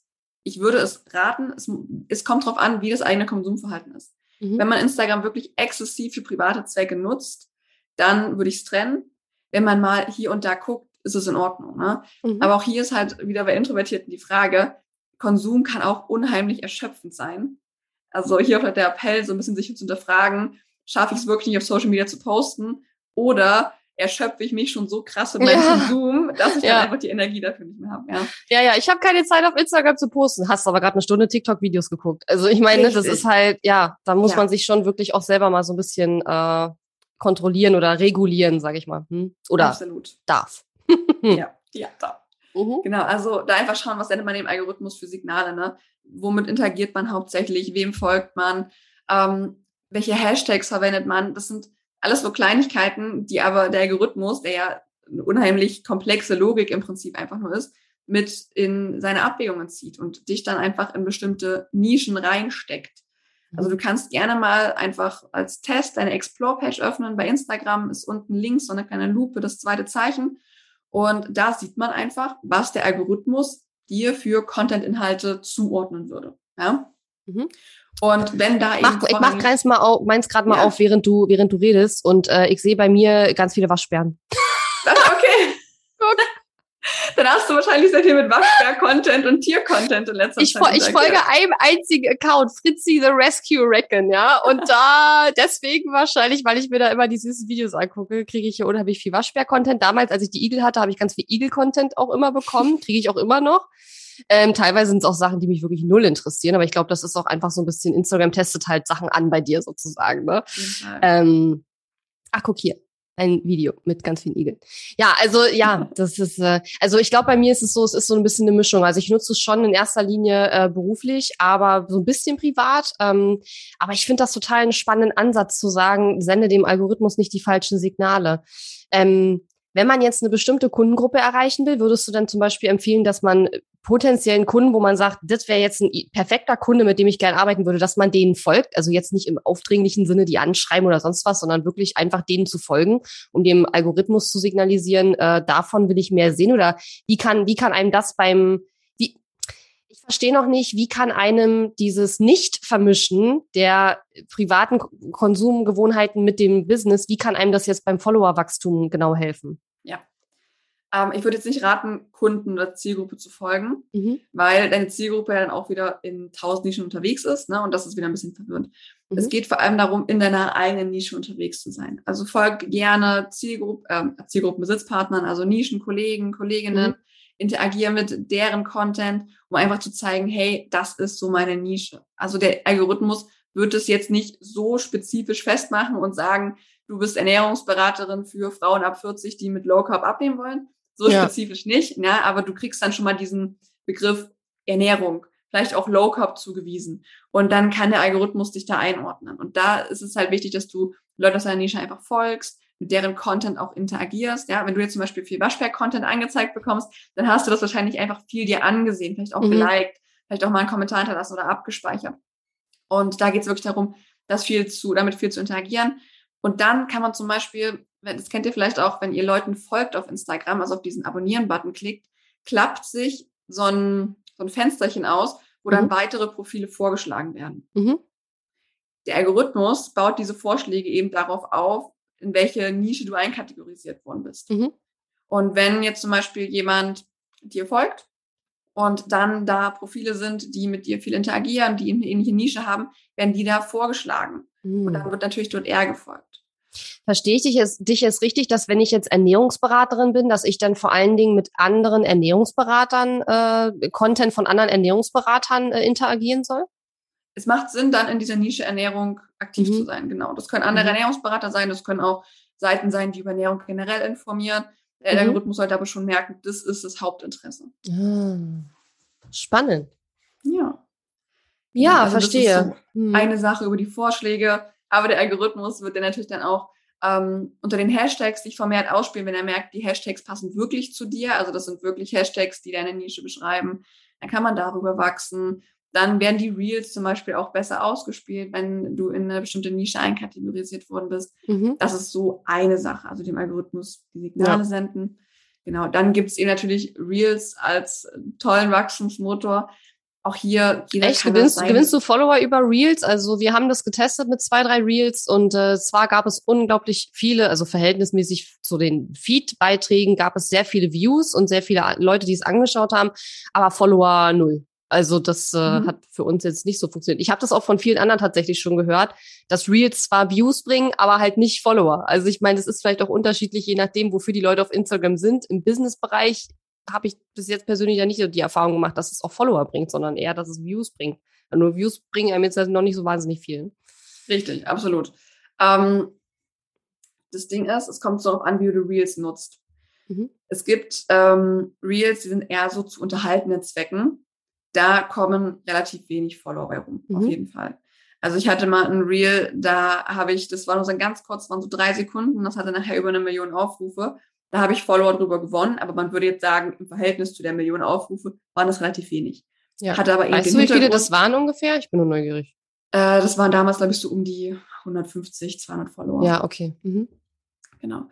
ich würde es raten, es, es kommt darauf an, wie das eigene Konsumverhalten ist. Mhm. Wenn man Instagram wirklich exzessiv für private Zwecke nutzt, dann würde ich es trennen. Wenn man mal hier und da guckt, ist es in Ordnung. Ne? Mhm. Aber auch hier ist halt wieder bei Introvertierten die Frage, Konsum kann auch unheimlich erschöpfend sein. Also hier auch der Appell, so ein bisschen sich zu hinterfragen, schaffe ich es wirklich nicht auf Social Media zu posten oder erschöpfe ich mich schon so krass in meinem ja. Konsum, dass ich ja. dann einfach die Energie dafür nicht mehr habe. Ja, ja, ja ich habe keine Zeit auf Instagram zu posten. Hast aber gerade eine Stunde TikTok-Videos geguckt. Also ich meine, das ist halt, ja, da muss ja. man sich schon wirklich auch selber mal so ein bisschen äh, kontrollieren oder regulieren, sage ich mal. Hm? Oder Absolut. darf. ja, ja, darf. Mhm. Genau, also da einfach schauen, was sendet man dem Algorithmus für Signale, ne? Womit interagiert man hauptsächlich, wem folgt man, ähm, welche Hashtags verwendet man. Das sind alles so Kleinigkeiten, die aber der Algorithmus, der ja eine unheimlich komplexe Logik im Prinzip einfach nur ist, mit in seine Abwägungen zieht und dich dann einfach in bestimmte Nischen reinsteckt. Also mhm. du kannst gerne mal einfach als Test deine Explore-Page öffnen. Bei Instagram ist unten links so eine kleine Lupe, das zweite Zeichen. Und da sieht man einfach, was der Algorithmus dir für Content-Inhalte zuordnen würde. Ja? Mhm. Und wenn da mach, eben. Ich mach meins mal auf, meins gerade mal ja. auf, während du, während du redest. Und äh, ich sehe bei mir ganz viele Waschbären. Okay. Gut. Dann hast du wahrscheinlich sehr viel mit Waschbär-Content und Tier-Content in letzter ich, Zeit. Ich folge einem einzigen Account, Fritzi the Rescue Reckon, ja. Und da deswegen wahrscheinlich, weil ich mir da immer die süßen Videos angucke, kriege ich hier unheimlich viel Waschbär-Content. Damals, als ich die Igel hatte, habe ich ganz viel Igel-Content auch immer bekommen, kriege ich auch immer noch. Ähm, teilweise sind es auch Sachen, die mich wirklich null interessieren, aber ich glaube, das ist auch einfach so ein bisschen, Instagram testet halt Sachen an bei dir sozusagen. Ne? Ähm, ach, guck hier ein Video mit ganz vielen Igeln. Ja, also ja, das ist, äh, also ich glaube, bei mir ist es so, es ist so ein bisschen eine Mischung. Also ich nutze es schon in erster Linie äh, beruflich, aber so ein bisschen privat. Ähm, aber ich finde das total einen spannenden Ansatz zu sagen, sende dem Algorithmus nicht die falschen Signale. Ähm, wenn man jetzt eine bestimmte Kundengruppe erreichen will, würdest du dann zum Beispiel empfehlen, dass man potenziellen Kunden, wo man sagt, das wäre jetzt ein perfekter Kunde, mit dem ich gerne arbeiten würde, dass man denen folgt, also jetzt nicht im aufdringlichen Sinne die anschreiben oder sonst was, sondern wirklich einfach denen zu folgen, um dem Algorithmus zu signalisieren, äh, davon will ich mehr sehen? Oder wie kann wie kann einem das beim verstehe noch nicht, wie kann einem dieses Nicht-Vermischen der privaten Konsumgewohnheiten mit dem Business, wie kann einem das jetzt beim Followerwachstum genau helfen? Ja. Ähm, ich würde jetzt nicht raten, Kunden oder Zielgruppe zu folgen, mhm. weil deine Zielgruppe ja dann auch wieder in tausend Nischen unterwegs ist, ne? Und das ist wieder ein bisschen verwirrend. Mhm. Es geht vor allem darum, in deiner eigenen Nische unterwegs zu sein. Also folg gerne Zielgruppe, äh, Zielgruppenbesitzpartnern, also Nischenkollegen, Kolleginnen, mhm. Interagiere mit deren Content, um einfach zu zeigen, hey, das ist so meine Nische. Also der Algorithmus wird es jetzt nicht so spezifisch festmachen und sagen, du bist Ernährungsberaterin für Frauen ab 40, die mit Low Carb abnehmen wollen, so ja. spezifisch nicht, ne? aber du kriegst dann schon mal diesen Begriff Ernährung, vielleicht auch Low Carb zugewiesen. Und dann kann der Algorithmus dich da einordnen. Und da ist es halt wichtig, dass du Leute aus deiner Nische einfach folgst, mit deren Content auch interagierst. Ja, wenn du jetzt zum Beispiel viel Waschberg-Content angezeigt bekommst, dann hast du das wahrscheinlich einfach viel dir angesehen, vielleicht auch mhm. geliked, vielleicht auch mal einen Kommentar hinterlassen oder abgespeichert. Und da geht es wirklich darum, das viel zu, damit viel zu interagieren. Und dann kann man zum Beispiel das kennt ihr vielleicht auch, wenn ihr Leuten folgt auf Instagram, also auf diesen Abonnieren-Button klickt, klappt sich so ein, so ein Fensterchen aus, wo dann mhm. weitere Profile vorgeschlagen werden. Mhm. Der Algorithmus baut diese Vorschläge eben darauf auf, in welche Nische du einkategorisiert worden bist. Mhm. Und wenn jetzt zum Beispiel jemand dir folgt und dann da Profile sind, die mit dir viel interagieren, die eine ähnliche Nische haben, werden die da vorgeschlagen. Und dann mhm. wird natürlich dort eher gefolgt. Verstehe ich dich jetzt, dich jetzt richtig, dass wenn ich jetzt Ernährungsberaterin bin, dass ich dann vor allen Dingen mit anderen Ernährungsberatern, äh, Content von anderen Ernährungsberatern äh, interagieren soll? Es macht Sinn, dann in dieser Nische Ernährung aktiv mhm. zu sein, genau. Das können andere mhm. Ernährungsberater sein, das können auch Seiten sein, die über Ernährung generell informieren. Der mhm. Algorithmus sollte aber schon merken, das ist das Hauptinteresse. Ah, spannend. Ja. Ja, also verstehe. So mhm. eine Sache über die Vorschläge aber der Algorithmus wird dann natürlich dann auch ähm, unter den Hashtags sich vermehrt ausspielen, wenn er merkt, die Hashtags passen wirklich zu dir. Also das sind wirklich Hashtags, die deine Nische beschreiben. Dann kann man darüber wachsen. Dann werden die Reels zum Beispiel auch besser ausgespielt, wenn du in eine bestimmte Nische einkategorisiert worden bist. Mhm. Das ist so eine Sache, also dem Algorithmus die Signale ja. senden. Genau, dann gibt es eben natürlich Reels als tollen Wachstumsmotor auch hier jeder Echt? Gewinnst, gewinnst du Follower über Reels? Also wir haben das getestet mit zwei, drei Reels und äh, zwar gab es unglaublich viele, also verhältnismäßig zu den Feed-Beiträgen gab es sehr viele Views und sehr viele Leute, die es angeschaut haben, aber Follower null. Also das äh, mhm. hat für uns jetzt nicht so funktioniert. Ich habe das auch von vielen anderen tatsächlich schon gehört, dass Reels zwar Views bringen, aber halt nicht Follower. Also ich meine, es ist vielleicht auch unterschiedlich, je nachdem, wofür die Leute auf Instagram sind. Im Business-Bereich habe ich bis jetzt persönlich ja nicht die Erfahrung gemacht, dass es auch Follower bringt, sondern eher, dass es Views bringt. nur Views bringen einem jetzt noch nicht so wahnsinnig viel. Richtig, absolut. Ähm, das Ding ist, es kommt so darauf an, wie du Reels nutzt. Mhm. Es gibt ähm, Reels, die sind eher so zu unterhaltenden Zwecken. Da kommen relativ wenig Follower bei rum, mhm. auf jeden Fall. Also ich hatte mal ein Reel, da habe ich, das war nur so ganz kurz, waren so drei Sekunden, das hatte nachher über eine Million Aufrufe. Da habe ich Follower drüber gewonnen, aber man würde jetzt sagen, im Verhältnis zu der Million Aufrufe waren das relativ wenig. Ja. Hatte aber eben weißt du, wie viele das waren ungefähr? Ich bin nur neugierig. Äh, das waren damals, glaube ich, so um die 150, 200 Follower. Ja, okay. Mhm. Genau.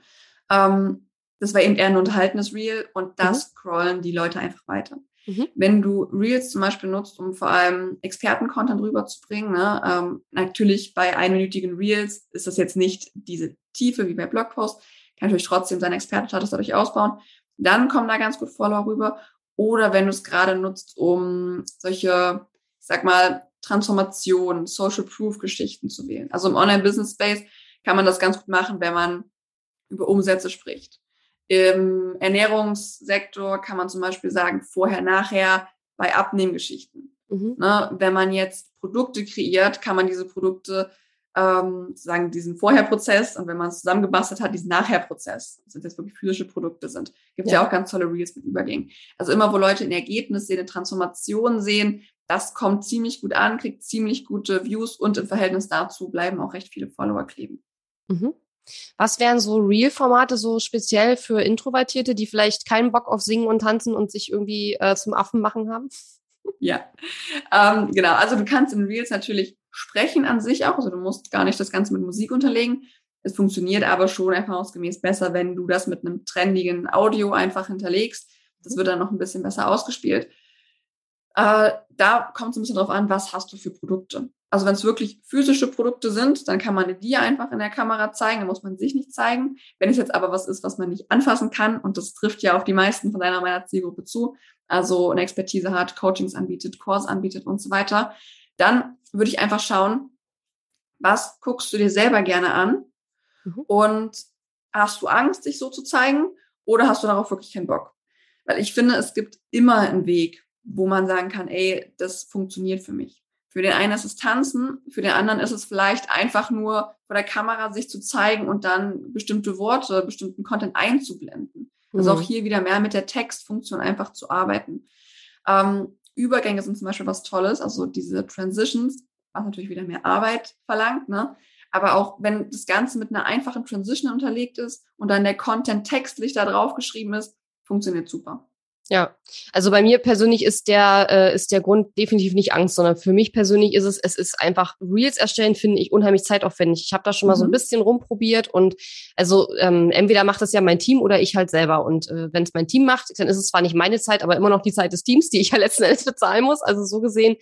Ähm, das war eben eher ein unterhaltenes Reel und das mhm. scrollen die Leute einfach weiter. Mhm. Wenn du Reels zum Beispiel nutzt, um vor allem Experten-Content rüberzubringen, ne, ähm, natürlich bei einminütigen Reels ist das jetzt nicht diese Tiefe wie bei Blogposts, kann natürlich trotzdem seinen Expertenstatus dadurch ausbauen. Dann kommen da ganz gut Follower rüber. Oder wenn du es gerade nutzt, um solche, ich sag mal, Transformation, Social Proof Geschichten zu wählen. Also im Online-Business Space kann man das ganz gut machen, wenn man über Umsätze spricht. Im Ernährungssektor kann man zum Beispiel sagen, vorher, nachher bei Abnehmgeschichten. Mhm. Ne, wenn man jetzt Produkte kreiert, kann man diese Produkte ähm, sozusagen diesen Vorherprozess und wenn man es zusammengebastelt hat, diesen Nachherprozess, also jetzt wirklich physische Produkte sind, gibt es ja. ja. auch ganz tolle Reels mit Übergängen. Also immer, wo Leute ein Ergebnis sehen, eine Transformation sehen, das kommt ziemlich gut an, kriegt ziemlich gute Views und im Verhältnis dazu bleiben auch recht viele Follower kleben. Mhm. Was wären so Real-Formate so speziell für Introvertierte, die vielleicht keinen Bock auf Singen und Tanzen und sich irgendwie äh, zum Affen machen haben? Ja, ähm, genau. Also du kannst in Reels natürlich Sprechen an sich auch. Also du musst gar nicht das Ganze mit Musik unterlegen. Es funktioniert aber schon erfahrungsgemäß besser, wenn du das mit einem trendigen Audio einfach hinterlegst. Das wird dann noch ein bisschen besser ausgespielt. Äh, da kommt es ein bisschen drauf an, was hast du für Produkte. Also wenn es wirklich physische Produkte sind, dann kann man die einfach in der Kamera zeigen, dann muss man sich nicht zeigen. Wenn es jetzt aber was ist, was man nicht anfassen kann, und das trifft ja auf die meisten von deiner meiner Zielgruppe zu, also eine Expertise hat, Coachings anbietet, Kurs anbietet und so weiter, dann würde ich einfach schauen, was guckst du dir selber gerne an mhm. und hast du Angst, dich so zu zeigen oder hast du darauf wirklich keinen Bock? Weil ich finde, es gibt immer einen Weg, wo man sagen kann, ey, das funktioniert für mich. Für den einen ist es Tanzen, für den anderen ist es vielleicht einfach nur vor der Kamera sich zu zeigen und dann bestimmte Worte, bestimmten Content einzublenden. Also auch mhm. hier wieder mehr mit der Textfunktion einfach zu arbeiten. Ähm, Übergänge sind zum Beispiel was Tolles, also diese Transitions, was natürlich wieder mehr Arbeit verlangt, ne? Aber auch wenn das Ganze mit einer einfachen Transition unterlegt ist und dann der Content textlich da drauf geschrieben ist, funktioniert super. Ja, also bei mir persönlich ist der äh, ist der Grund definitiv nicht Angst, sondern für mich persönlich ist es es ist einfach Reels erstellen finde ich unheimlich zeitaufwendig. Ich habe da schon mal mhm. so ein mhm. bisschen rumprobiert und also ähm, entweder macht das ja mein Team oder ich halt selber und äh, wenn es mein Team macht, dann ist es zwar nicht meine Zeit, aber immer noch die Zeit des Teams, die ich ja letzten Endes bezahlen muss. Also so gesehen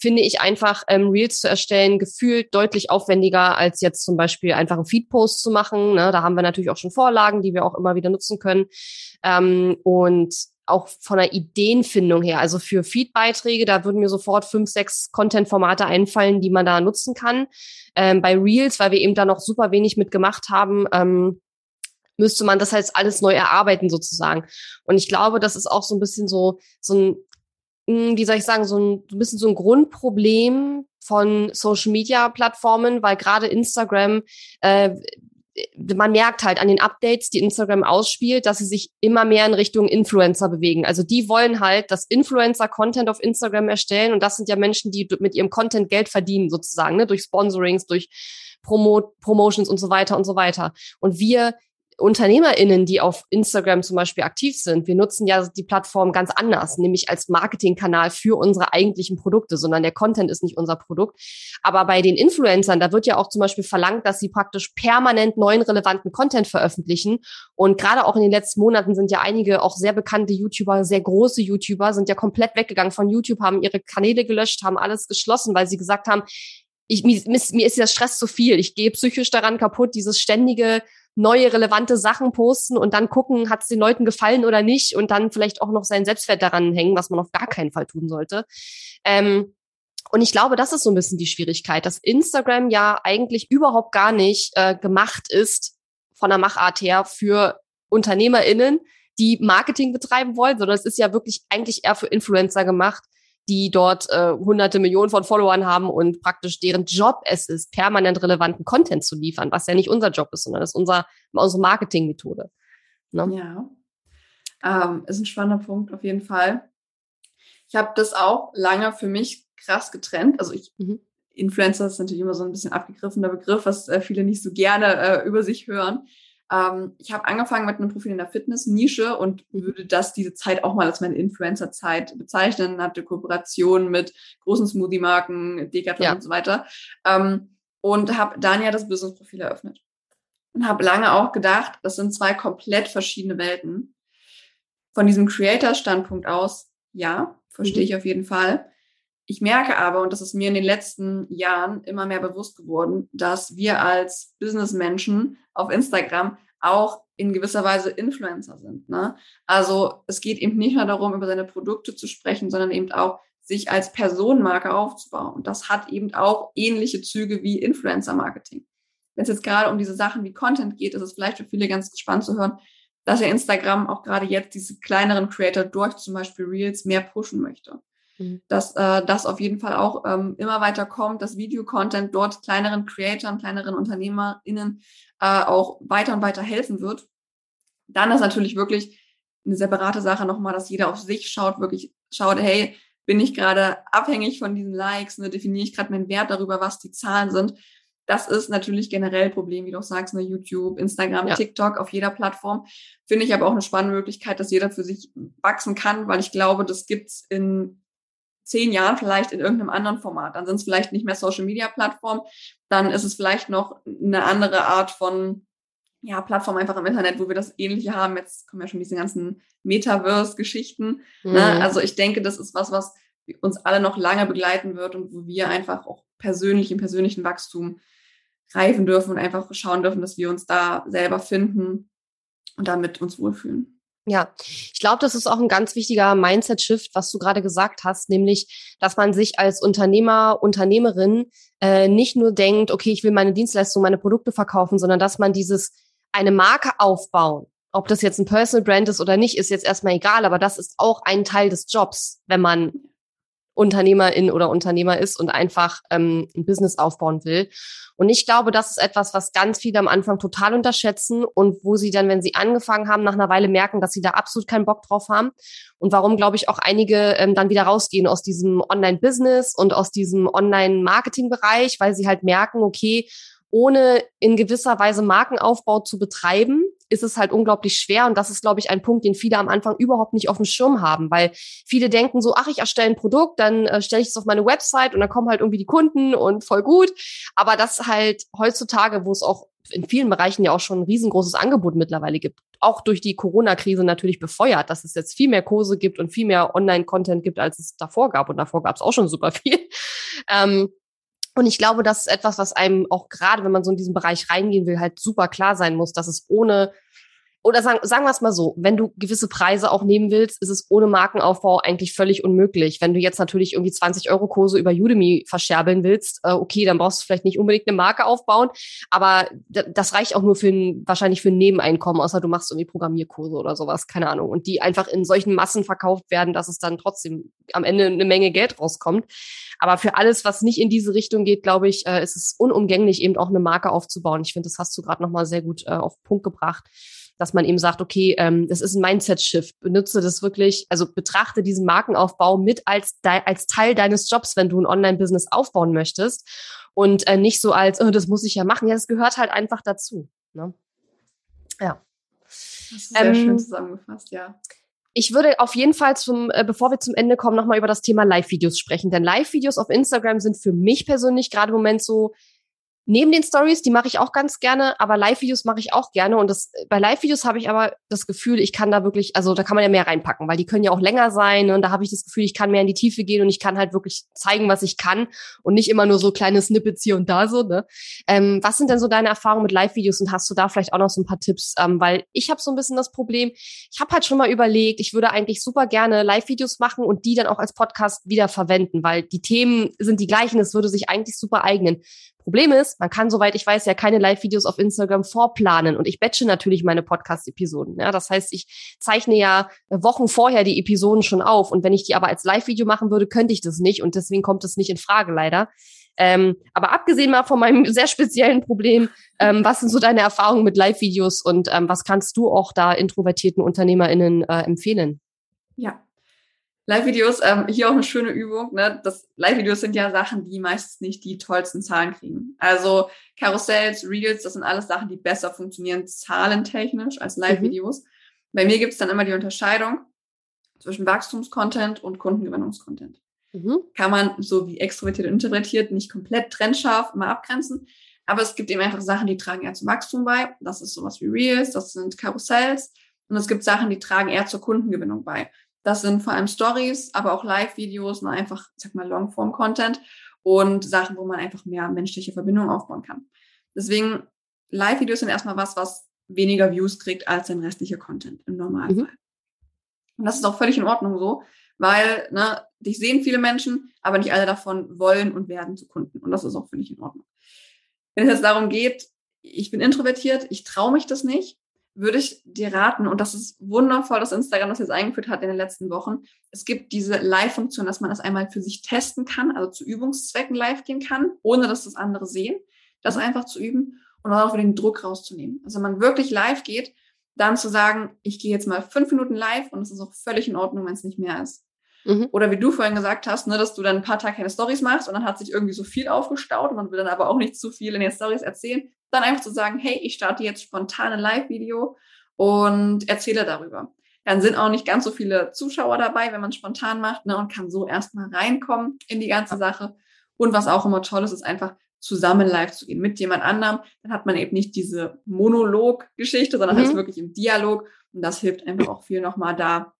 finde ich einfach ähm, Reels zu erstellen gefühlt deutlich aufwendiger als jetzt zum Beispiel einfach einen Feed-Post zu machen. Ne? Da haben wir natürlich auch schon Vorlagen, die wir auch immer wieder nutzen können ähm, und auch von der Ideenfindung her. Also für Feed-Beiträge, da würden mir sofort fünf, sechs Content-Formate einfallen, die man da nutzen kann. Ähm, bei Reels, weil wir eben da noch super wenig mitgemacht haben, ähm, müsste man das halt alles neu erarbeiten sozusagen. Und ich glaube, das ist auch so ein bisschen so, so ein, hm, wie soll ich sagen, so ein, ein bisschen so ein Grundproblem von Social Media Plattformen, weil gerade Instagram äh, man merkt halt an den Updates, die Instagram ausspielt, dass sie sich immer mehr in Richtung Influencer bewegen. Also die wollen halt, dass Influencer Content auf Instagram erstellen und das sind ja Menschen, die mit ihrem Content Geld verdienen sozusagen, ne? durch Sponsorings, durch Promo Promotions und so weiter und so weiter. Und wir UnternehmerInnen, die auf Instagram zum Beispiel aktiv sind, wir nutzen ja die Plattform ganz anders, nämlich als Marketingkanal für unsere eigentlichen Produkte, sondern der Content ist nicht unser Produkt. Aber bei den Influencern, da wird ja auch zum Beispiel verlangt, dass sie praktisch permanent neuen relevanten Content veröffentlichen. Und gerade auch in den letzten Monaten sind ja einige auch sehr bekannte YouTuber, sehr große YouTuber, sind ja komplett weggegangen von YouTube, haben ihre Kanäle gelöscht, haben alles geschlossen, weil sie gesagt haben, ich, mir, mir ist der Stress zu viel. Ich gehe psychisch daran kaputt, dieses ständige neue relevante Sachen posten und dann gucken, hat es den Leuten gefallen oder nicht und dann vielleicht auch noch seinen Selbstwert daran hängen, was man auf gar keinen Fall tun sollte. Ähm, und ich glaube, das ist so ein bisschen die Schwierigkeit, dass Instagram ja eigentlich überhaupt gar nicht äh, gemacht ist von der Machart her für UnternehmerInnen, die Marketing betreiben wollen, sondern es ist ja wirklich eigentlich eher für Influencer gemacht, die dort äh, hunderte Millionen von Followern haben und praktisch deren Job es ist, permanent relevanten Content zu liefern, was ja nicht unser Job ist, sondern das ist unser, unsere Marketingmethode. Ne? Ja, ähm, ist ein spannender Punkt auf jeden Fall. Ich habe das auch lange für mich krass getrennt. Also ich, mhm. Influencer ist natürlich immer so ein bisschen abgegriffener Begriff, was äh, viele nicht so gerne äh, über sich hören. Ähm, ich habe angefangen mit einem Profil in der Fitness-Nische und würde das diese Zeit auch mal als meine Influencer-Zeit bezeichnen. Hatte Kooperationen mit großen Smoothie-Marken, Decathlon ja. und so weiter. Ähm, und habe dann ja das Business-Profil eröffnet. Und habe lange auch gedacht, das sind zwei komplett verschiedene Welten. Von diesem Creator-Standpunkt aus, ja, verstehe mhm. ich auf jeden Fall. Ich merke aber, und das ist mir in den letzten Jahren immer mehr bewusst geworden, dass wir als Businessmenschen auf Instagram auch in gewisser Weise Influencer sind. Ne? Also es geht eben nicht nur darum, über seine Produkte zu sprechen, sondern eben auch sich als Personenmarke aufzubauen. Und das hat eben auch ähnliche Züge wie Influencer-Marketing. Wenn es jetzt gerade um diese Sachen wie Content geht, ist es vielleicht für viele ganz spannend zu hören, dass ja Instagram auch gerade jetzt diese kleineren Creator durch zum Beispiel Reels mehr pushen möchte. Mhm. dass äh, das auf jeden Fall auch ähm, immer weiter kommt, dass Videocontent dort kleineren Creatoren, kleineren UnternehmerInnen äh, auch weiter und weiter helfen wird. Dann ist natürlich wirklich eine separate Sache nochmal, dass jeder auf sich schaut, wirklich schaut, hey, bin ich gerade abhängig von diesen Likes, ne, definiere ich gerade meinen Wert darüber, was die Zahlen sind. Das ist natürlich generell ein Problem, wie du auch sagst, ne, YouTube, Instagram, ja. TikTok, auf jeder Plattform. Finde ich aber auch eine spannende Möglichkeit, dass jeder für sich wachsen kann, weil ich glaube, das gibt's in zehn Jahren vielleicht in irgendeinem anderen Format. Dann sind es vielleicht nicht mehr Social Media Plattformen, dann ist es vielleicht noch eine andere Art von ja, Plattform einfach im Internet, wo wir das Ähnliche haben. Jetzt kommen ja schon diese ganzen Metaverse-Geschichten. Ne? Mhm. Ne? Also ich denke, das ist was, was uns alle noch lange begleiten wird und wo wir einfach auch persönlich, im persönlichen Wachstum reifen dürfen und einfach schauen dürfen, dass wir uns da selber finden und damit uns wohlfühlen. Ja, ich glaube, das ist auch ein ganz wichtiger Mindset-Shift, was du gerade gesagt hast, nämlich, dass man sich als Unternehmer, Unternehmerin äh, nicht nur denkt, okay, ich will meine Dienstleistung, meine Produkte verkaufen, sondern dass man dieses eine Marke aufbauen, ob das jetzt ein Personal Brand ist oder nicht, ist jetzt erstmal egal, aber das ist auch ein Teil des Jobs, wenn man Unternehmerin oder Unternehmer ist und einfach ähm, ein Business aufbauen will. Und ich glaube, das ist etwas, was ganz viele am Anfang total unterschätzen und wo sie dann, wenn sie angefangen haben, nach einer Weile merken, dass sie da absolut keinen Bock drauf haben. Und warum, glaube ich, auch einige ähm, dann wieder rausgehen aus diesem Online-Business und aus diesem Online-Marketing-Bereich, weil sie halt merken, okay, ohne in gewisser Weise Markenaufbau zu betreiben, ist es halt unglaublich schwer. Und das ist, glaube ich, ein Punkt, den viele am Anfang überhaupt nicht auf dem Schirm haben, weil viele denken so, ach, ich erstelle ein Produkt, dann äh, stelle ich es auf meine Website und dann kommen halt irgendwie die Kunden und voll gut. Aber das halt heutzutage, wo es auch in vielen Bereichen ja auch schon ein riesengroßes Angebot mittlerweile gibt, auch durch die Corona-Krise natürlich befeuert, dass es jetzt viel mehr Kurse gibt und viel mehr Online-Content gibt, als es davor gab. Und davor gab es auch schon super viel. Ähm, und ich glaube, das ist etwas, was einem auch gerade, wenn man so in diesen Bereich reingehen will, halt super klar sein muss, dass es ohne oder sagen, sagen wir es mal so, wenn du gewisse Preise auch nehmen willst, ist es ohne Markenaufbau eigentlich völlig unmöglich. Wenn du jetzt natürlich irgendwie 20 Euro Kurse über Udemy verscherbeln willst, äh, okay, dann brauchst du vielleicht nicht unbedingt eine Marke aufbauen, aber das reicht auch nur für ein, wahrscheinlich für ein Nebeneinkommen, außer du machst irgendwie Programmierkurse oder sowas, keine Ahnung. Und die einfach in solchen Massen verkauft werden, dass es dann trotzdem am Ende eine Menge Geld rauskommt. Aber für alles, was nicht in diese Richtung geht, glaube ich, äh, ist es unumgänglich, eben auch eine Marke aufzubauen. Ich finde, das hast du gerade nochmal sehr gut äh, auf den Punkt gebracht dass man eben sagt, okay, ähm, das ist ein Mindset-Shift. Benutze das wirklich, also betrachte diesen Markenaufbau mit als, als Teil deines Jobs, wenn du ein Online-Business aufbauen möchtest und äh, nicht so als, oh, das muss ich ja machen. Ja, das gehört halt einfach dazu. Ne? Ja. Das ist sehr ähm, schön zusammengefasst, ja. Ich würde auf jeden Fall zum, äh, bevor wir zum Ende kommen, nochmal über das Thema Live-Videos sprechen. Denn Live-Videos auf Instagram sind für mich persönlich gerade im Moment so Neben den Stories, die mache ich auch ganz gerne, aber Live-Videos mache ich auch gerne. Und das, bei Live-Videos habe ich aber das Gefühl, ich kann da wirklich, also da kann man ja mehr reinpacken, weil die können ja auch länger sein. Und da habe ich das Gefühl, ich kann mehr in die Tiefe gehen und ich kann halt wirklich zeigen, was ich kann und nicht immer nur so kleine Snippets hier und da so. Ne? Ähm, was sind denn so deine Erfahrungen mit Live-Videos und hast du da vielleicht auch noch so ein paar Tipps? Ähm, weil ich habe so ein bisschen das Problem, ich habe halt schon mal überlegt, ich würde eigentlich super gerne Live-Videos machen und die dann auch als Podcast wieder verwenden, weil die Themen sind die gleichen, es würde sich eigentlich super eignen. Problem ist, man kann, soweit ich weiß, ja keine Live-Videos auf Instagram vorplanen und ich batche natürlich meine Podcast-Episoden. Ja, das heißt, ich zeichne ja Wochen vorher die Episoden schon auf und wenn ich die aber als Live-Video machen würde, könnte ich das nicht und deswegen kommt es nicht in Frage leider. Ähm, aber abgesehen mal von meinem sehr speziellen Problem, ähm, was sind so deine Erfahrungen mit Live-Videos und ähm, was kannst du auch da introvertierten UnternehmerInnen äh, empfehlen? Ja, Live-Videos, ähm, hier auch eine schöne Übung. Ne? Das Live-Videos sind ja Sachen, die meistens nicht die tollsten Zahlen kriegen. Also Karussells, Reels, das sind alles Sachen, die besser funktionieren zahlentechnisch als mhm. Live-Videos. Mhm. Bei mir gibt es dann immer die Unterscheidung zwischen Wachstumscontent und Kundengewinnungscontent. Mhm. Kann man so wie extrovertiert und introvertiert nicht komplett trennscharf immer abgrenzen. Aber es gibt eben einfach Sachen, die tragen eher zum Wachstum bei. Das ist sowas wie Reels, das sind Karussells. Und es gibt Sachen, die tragen eher zur Kundengewinnung bei. Das sind vor allem Stories, aber auch Live-Videos, ne, einfach, sag mal, Longform-Content und Sachen, wo man einfach mehr menschliche Verbindungen aufbauen kann. Deswegen, Live-Videos sind erstmal was, was weniger Views kriegt als ein restlicher Content im Normalfall. Mhm. Und das ist auch völlig in Ordnung so, weil ne, dich sehen viele Menschen, aber nicht alle davon wollen und werden zu Kunden. Und das ist auch völlig in Ordnung. Wenn es jetzt darum geht, ich bin introvertiert, ich traue mich das nicht, würde ich dir raten, und das ist wundervoll, dass Instagram das jetzt eingeführt hat in den letzten Wochen. Es gibt diese Live-Funktion, dass man das einmal für sich testen kann, also zu Übungszwecken live gehen kann, ohne dass das andere sehen, das mhm. einfach zu üben und auch wieder den Druck rauszunehmen. Also wenn man wirklich live geht, dann zu sagen, ich gehe jetzt mal fünf Minuten live und es ist auch völlig in Ordnung, wenn es nicht mehr ist. Mhm. Oder wie du vorhin gesagt hast, ne, dass du dann ein paar Tage keine Stories machst und dann hat sich irgendwie so viel aufgestaut und man will dann aber auch nicht zu viel in den Stories erzählen dann einfach zu sagen, hey, ich starte jetzt spontan ein Live-Video und erzähle darüber. Dann sind auch nicht ganz so viele Zuschauer dabei, wenn man spontan macht ne, und kann so erstmal reinkommen in die ganze Sache. Und was auch immer toll ist, ist einfach zusammen live zu gehen mit jemand anderem. Dann hat man eben nicht diese Monolog-Geschichte, sondern mhm. ist wirklich im Dialog. Und das hilft einfach auch viel nochmal da,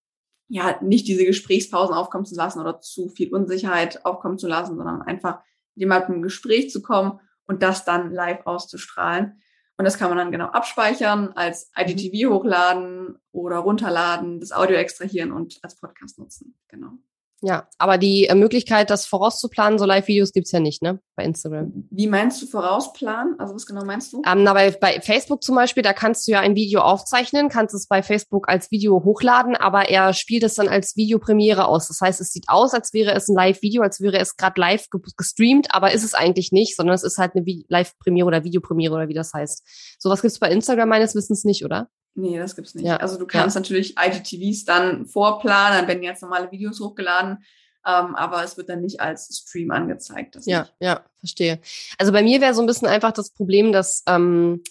ja, nicht diese Gesprächspausen aufkommen zu lassen oder zu viel Unsicherheit aufkommen zu lassen, sondern einfach jemandem ein Gespräch zu kommen und das dann live auszustrahlen. Und das kann man dann genau abspeichern, als IDTV hochladen oder runterladen, das Audio extrahieren und als Podcast nutzen. Genau. Ja, aber die äh, Möglichkeit, das vorauszuplanen, so Live-Videos gibt's ja nicht, ne? Bei Instagram. Wie meinst du vorausplanen? Also was genau meinst du? Ähm, na, bei, bei Facebook zum Beispiel, da kannst du ja ein Video aufzeichnen, kannst es bei Facebook als Video hochladen, aber er spielt es dann als Videopremiere aus. Das heißt, es sieht aus, als wäre es ein Live-Video, als wäre es gerade live gestreamt, aber ist es eigentlich nicht, sondern es ist halt eine Live-Premiere oder Videopremiere oder wie das heißt. Sowas gibt's bei Instagram meines Wissens nicht, oder? Nee, das gibt's nicht. Ja. Also du kannst ja. natürlich IGTVs dann vorplanen, dann werden jetzt normale Videos hochgeladen, ähm, aber es wird dann nicht als Stream angezeigt. ja, nicht. ja, verstehe. Also bei mir wäre so ein bisschen einfach das Problem, dass ähm,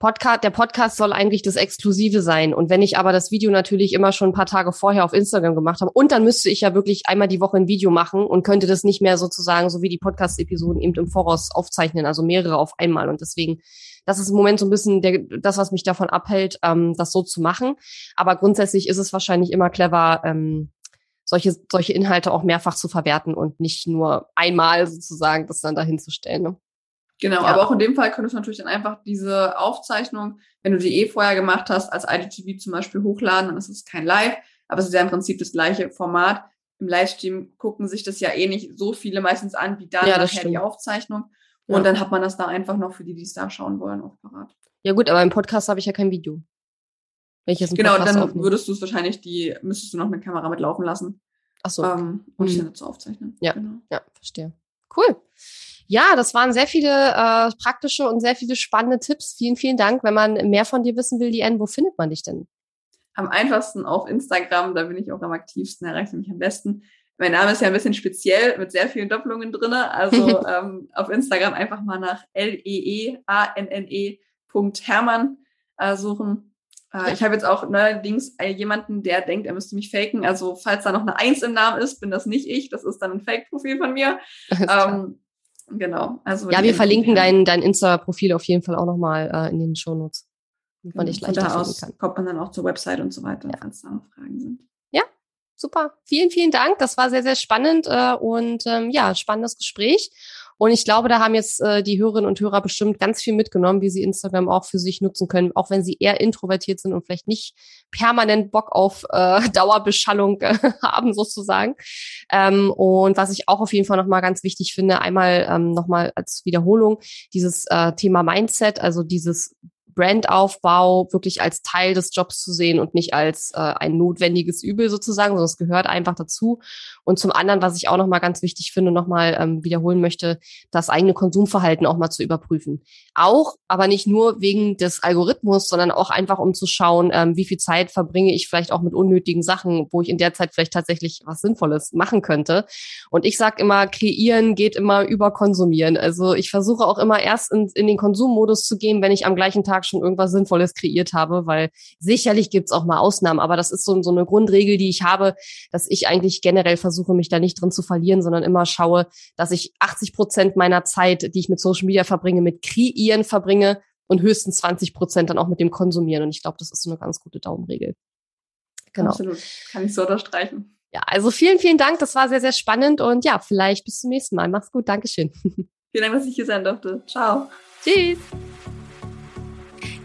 Podcast, der Podcast soll eigentlich das Exklusive sein. Und wenn ich aber das Video natürlich immer schon ein paar Tage vorher auf Instagram gemacht habe, und dann müsste ich ja wirklich einmal die Woche ein Video machen und könnte das nicht mehr sozusagen, so wie die Podcast-Episoden eben im Voraus aufzeichnen, also mehrere auf einmal. Und deswegen das ist im Moment so ein bisschen der, das, was mich davon abhält, ähm, das so zu machen. Aber grundsätzlich ist es wahrscheinlich immer clever, ähm, solche, solche Inhalte auch mehrfach zu verwerten und nicht nur einmal sozusagen das dann dahin zu stellen. Ne? Genau, ja. aber auch in dem Fall könntest du natürlich dann einfach diese Aufzeichnung, wenn du die eh vorher gemacht hast, als IDTV zum Beispiel hochladen, dann ist es kein Live, aber es ist ja im Prinzip das gleiche Format. Im Livestream gucken sich das ja eh nicht so viele meistens an, wie dann ja, nachher die Aufzeichnung. Und dann hat man das da einfach noch für die, die es da schauen wollen, auch parat. Ja gut, aber im Podcast habe ich ja kein Video. Wenn ich jetzt genau, Podcast dann aufnehme. würdest du es wahrscheinlich die, müsstest du noch eine Kamera mitlaufen lassen. Ach so. Ähm, und mhm. die dann dazu aufzeichnen. Ja, genau. ja, verstehe. Cool. Ja, das waren sehr viele äh, praktische und sehr viele spannende Tipps. Vielen, vielen Dank. Wenn man mehr von dir wissen will, Diane, wo findet man dich denn? Am einfachsten auf Instagram, da bin ich auch am aktivsten, erreicht mich am besten. Mein Name ist ja ein bisschen speziell mit sehr vielen Doppelungen drinne. Also ähm, auf Instagram einfach mal nach L-E-E-A-N-N-E Hermann äh, suchen. Äh, ich habe jetzt auch neuerdings äh, jemanden, der denkt, er müsste mich faken. Also falls da noch eine Eins im Namen ist, bin das nicht ich. Das ist dann ein Fake-Profil von mir. Ähm, genau. Also ja, wir verlinken dein, dein Insta-Profil auf jeden Fall auch nochmal äh, in den Shownotes. Damit man dich leichter finden kann. kommt man dann auch zur Website und so weiter, ja. falls da noch Fragen sind super. Vielen, vielen Dank. Das war sehr, sehr spannend äh, und ähm, ja, spannendes Gespräch. Und ich glaube, da haben jetzt äh, die Hörerinnen und Hörer bestimmt ganz viel mitgenommen, wie sie Instagram auch für sich nutzen können, auch wenn sie eher introvertiert sind und vielleicht nicht permanent Bock auf äh, Dauerbeschallung äh, haben sozusagen. Ähm, und was ich auch auf jeden Fall nochmal ganz wichtig finde, einmal ähm, nochmal als Wiederholung, dieses äh, Thema Mindset, also dieses Brandaufbau wirklich als Teil des Jobs zu sehen und nicht als äh, ein notwendiges Übel sozusagen, sondern es gehört einfach dazu. Und zum anderen, was ich auch nochmal ganz wichtig finde, nochmal ähm, wiederholen möchte, das eigene Konsumverhalten auch mal zu überprüfen. Auch, aber nicht nur wegen des Algorithmus, sondern auch einfach, um zu schauen, ähm, wie viel Zeit verbringe ich vielleicht auch mit unnötigen Sachen, wo ich in der Zeit vielleicht tatsächlich was Sinnvolles machen könnte. Und ich sage immer, kreieren geht immer über konsumieren. Also ich versuche auch immer erst in, in den Konsummodus zu gehen, wenn ich am gleichen Tag schon irgendwas Sinnvolles kreiert habe, weil sicherlich gibt's auch mal Ausnahmen, aber das ist so, so eine Grundregel, die ich habe, dass ich eigentlich generell versuche, mich da nicht drin zu verlieren, sondern immer schaue, dass ich 80 Prozent meiner Zeit, die ich mit Social Media verbringe, mit Kreieren verbringe und höchstens 20 Prozent dann auch mit dem Konsumieren. Und ich glaube, das ist so eine ganz gute Daumenregel. Genau. Absolut. Kann ich so unterstreichen. Ja, also vielen, vielen Dank. Das war sehr, sehr spannend und ja, vielleicht bis zum nächsten Mal. Mach's gut. Dankeschön. Vielen Dank, dass ich hier sein durfte. Ciao. Tschüss.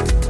Thank you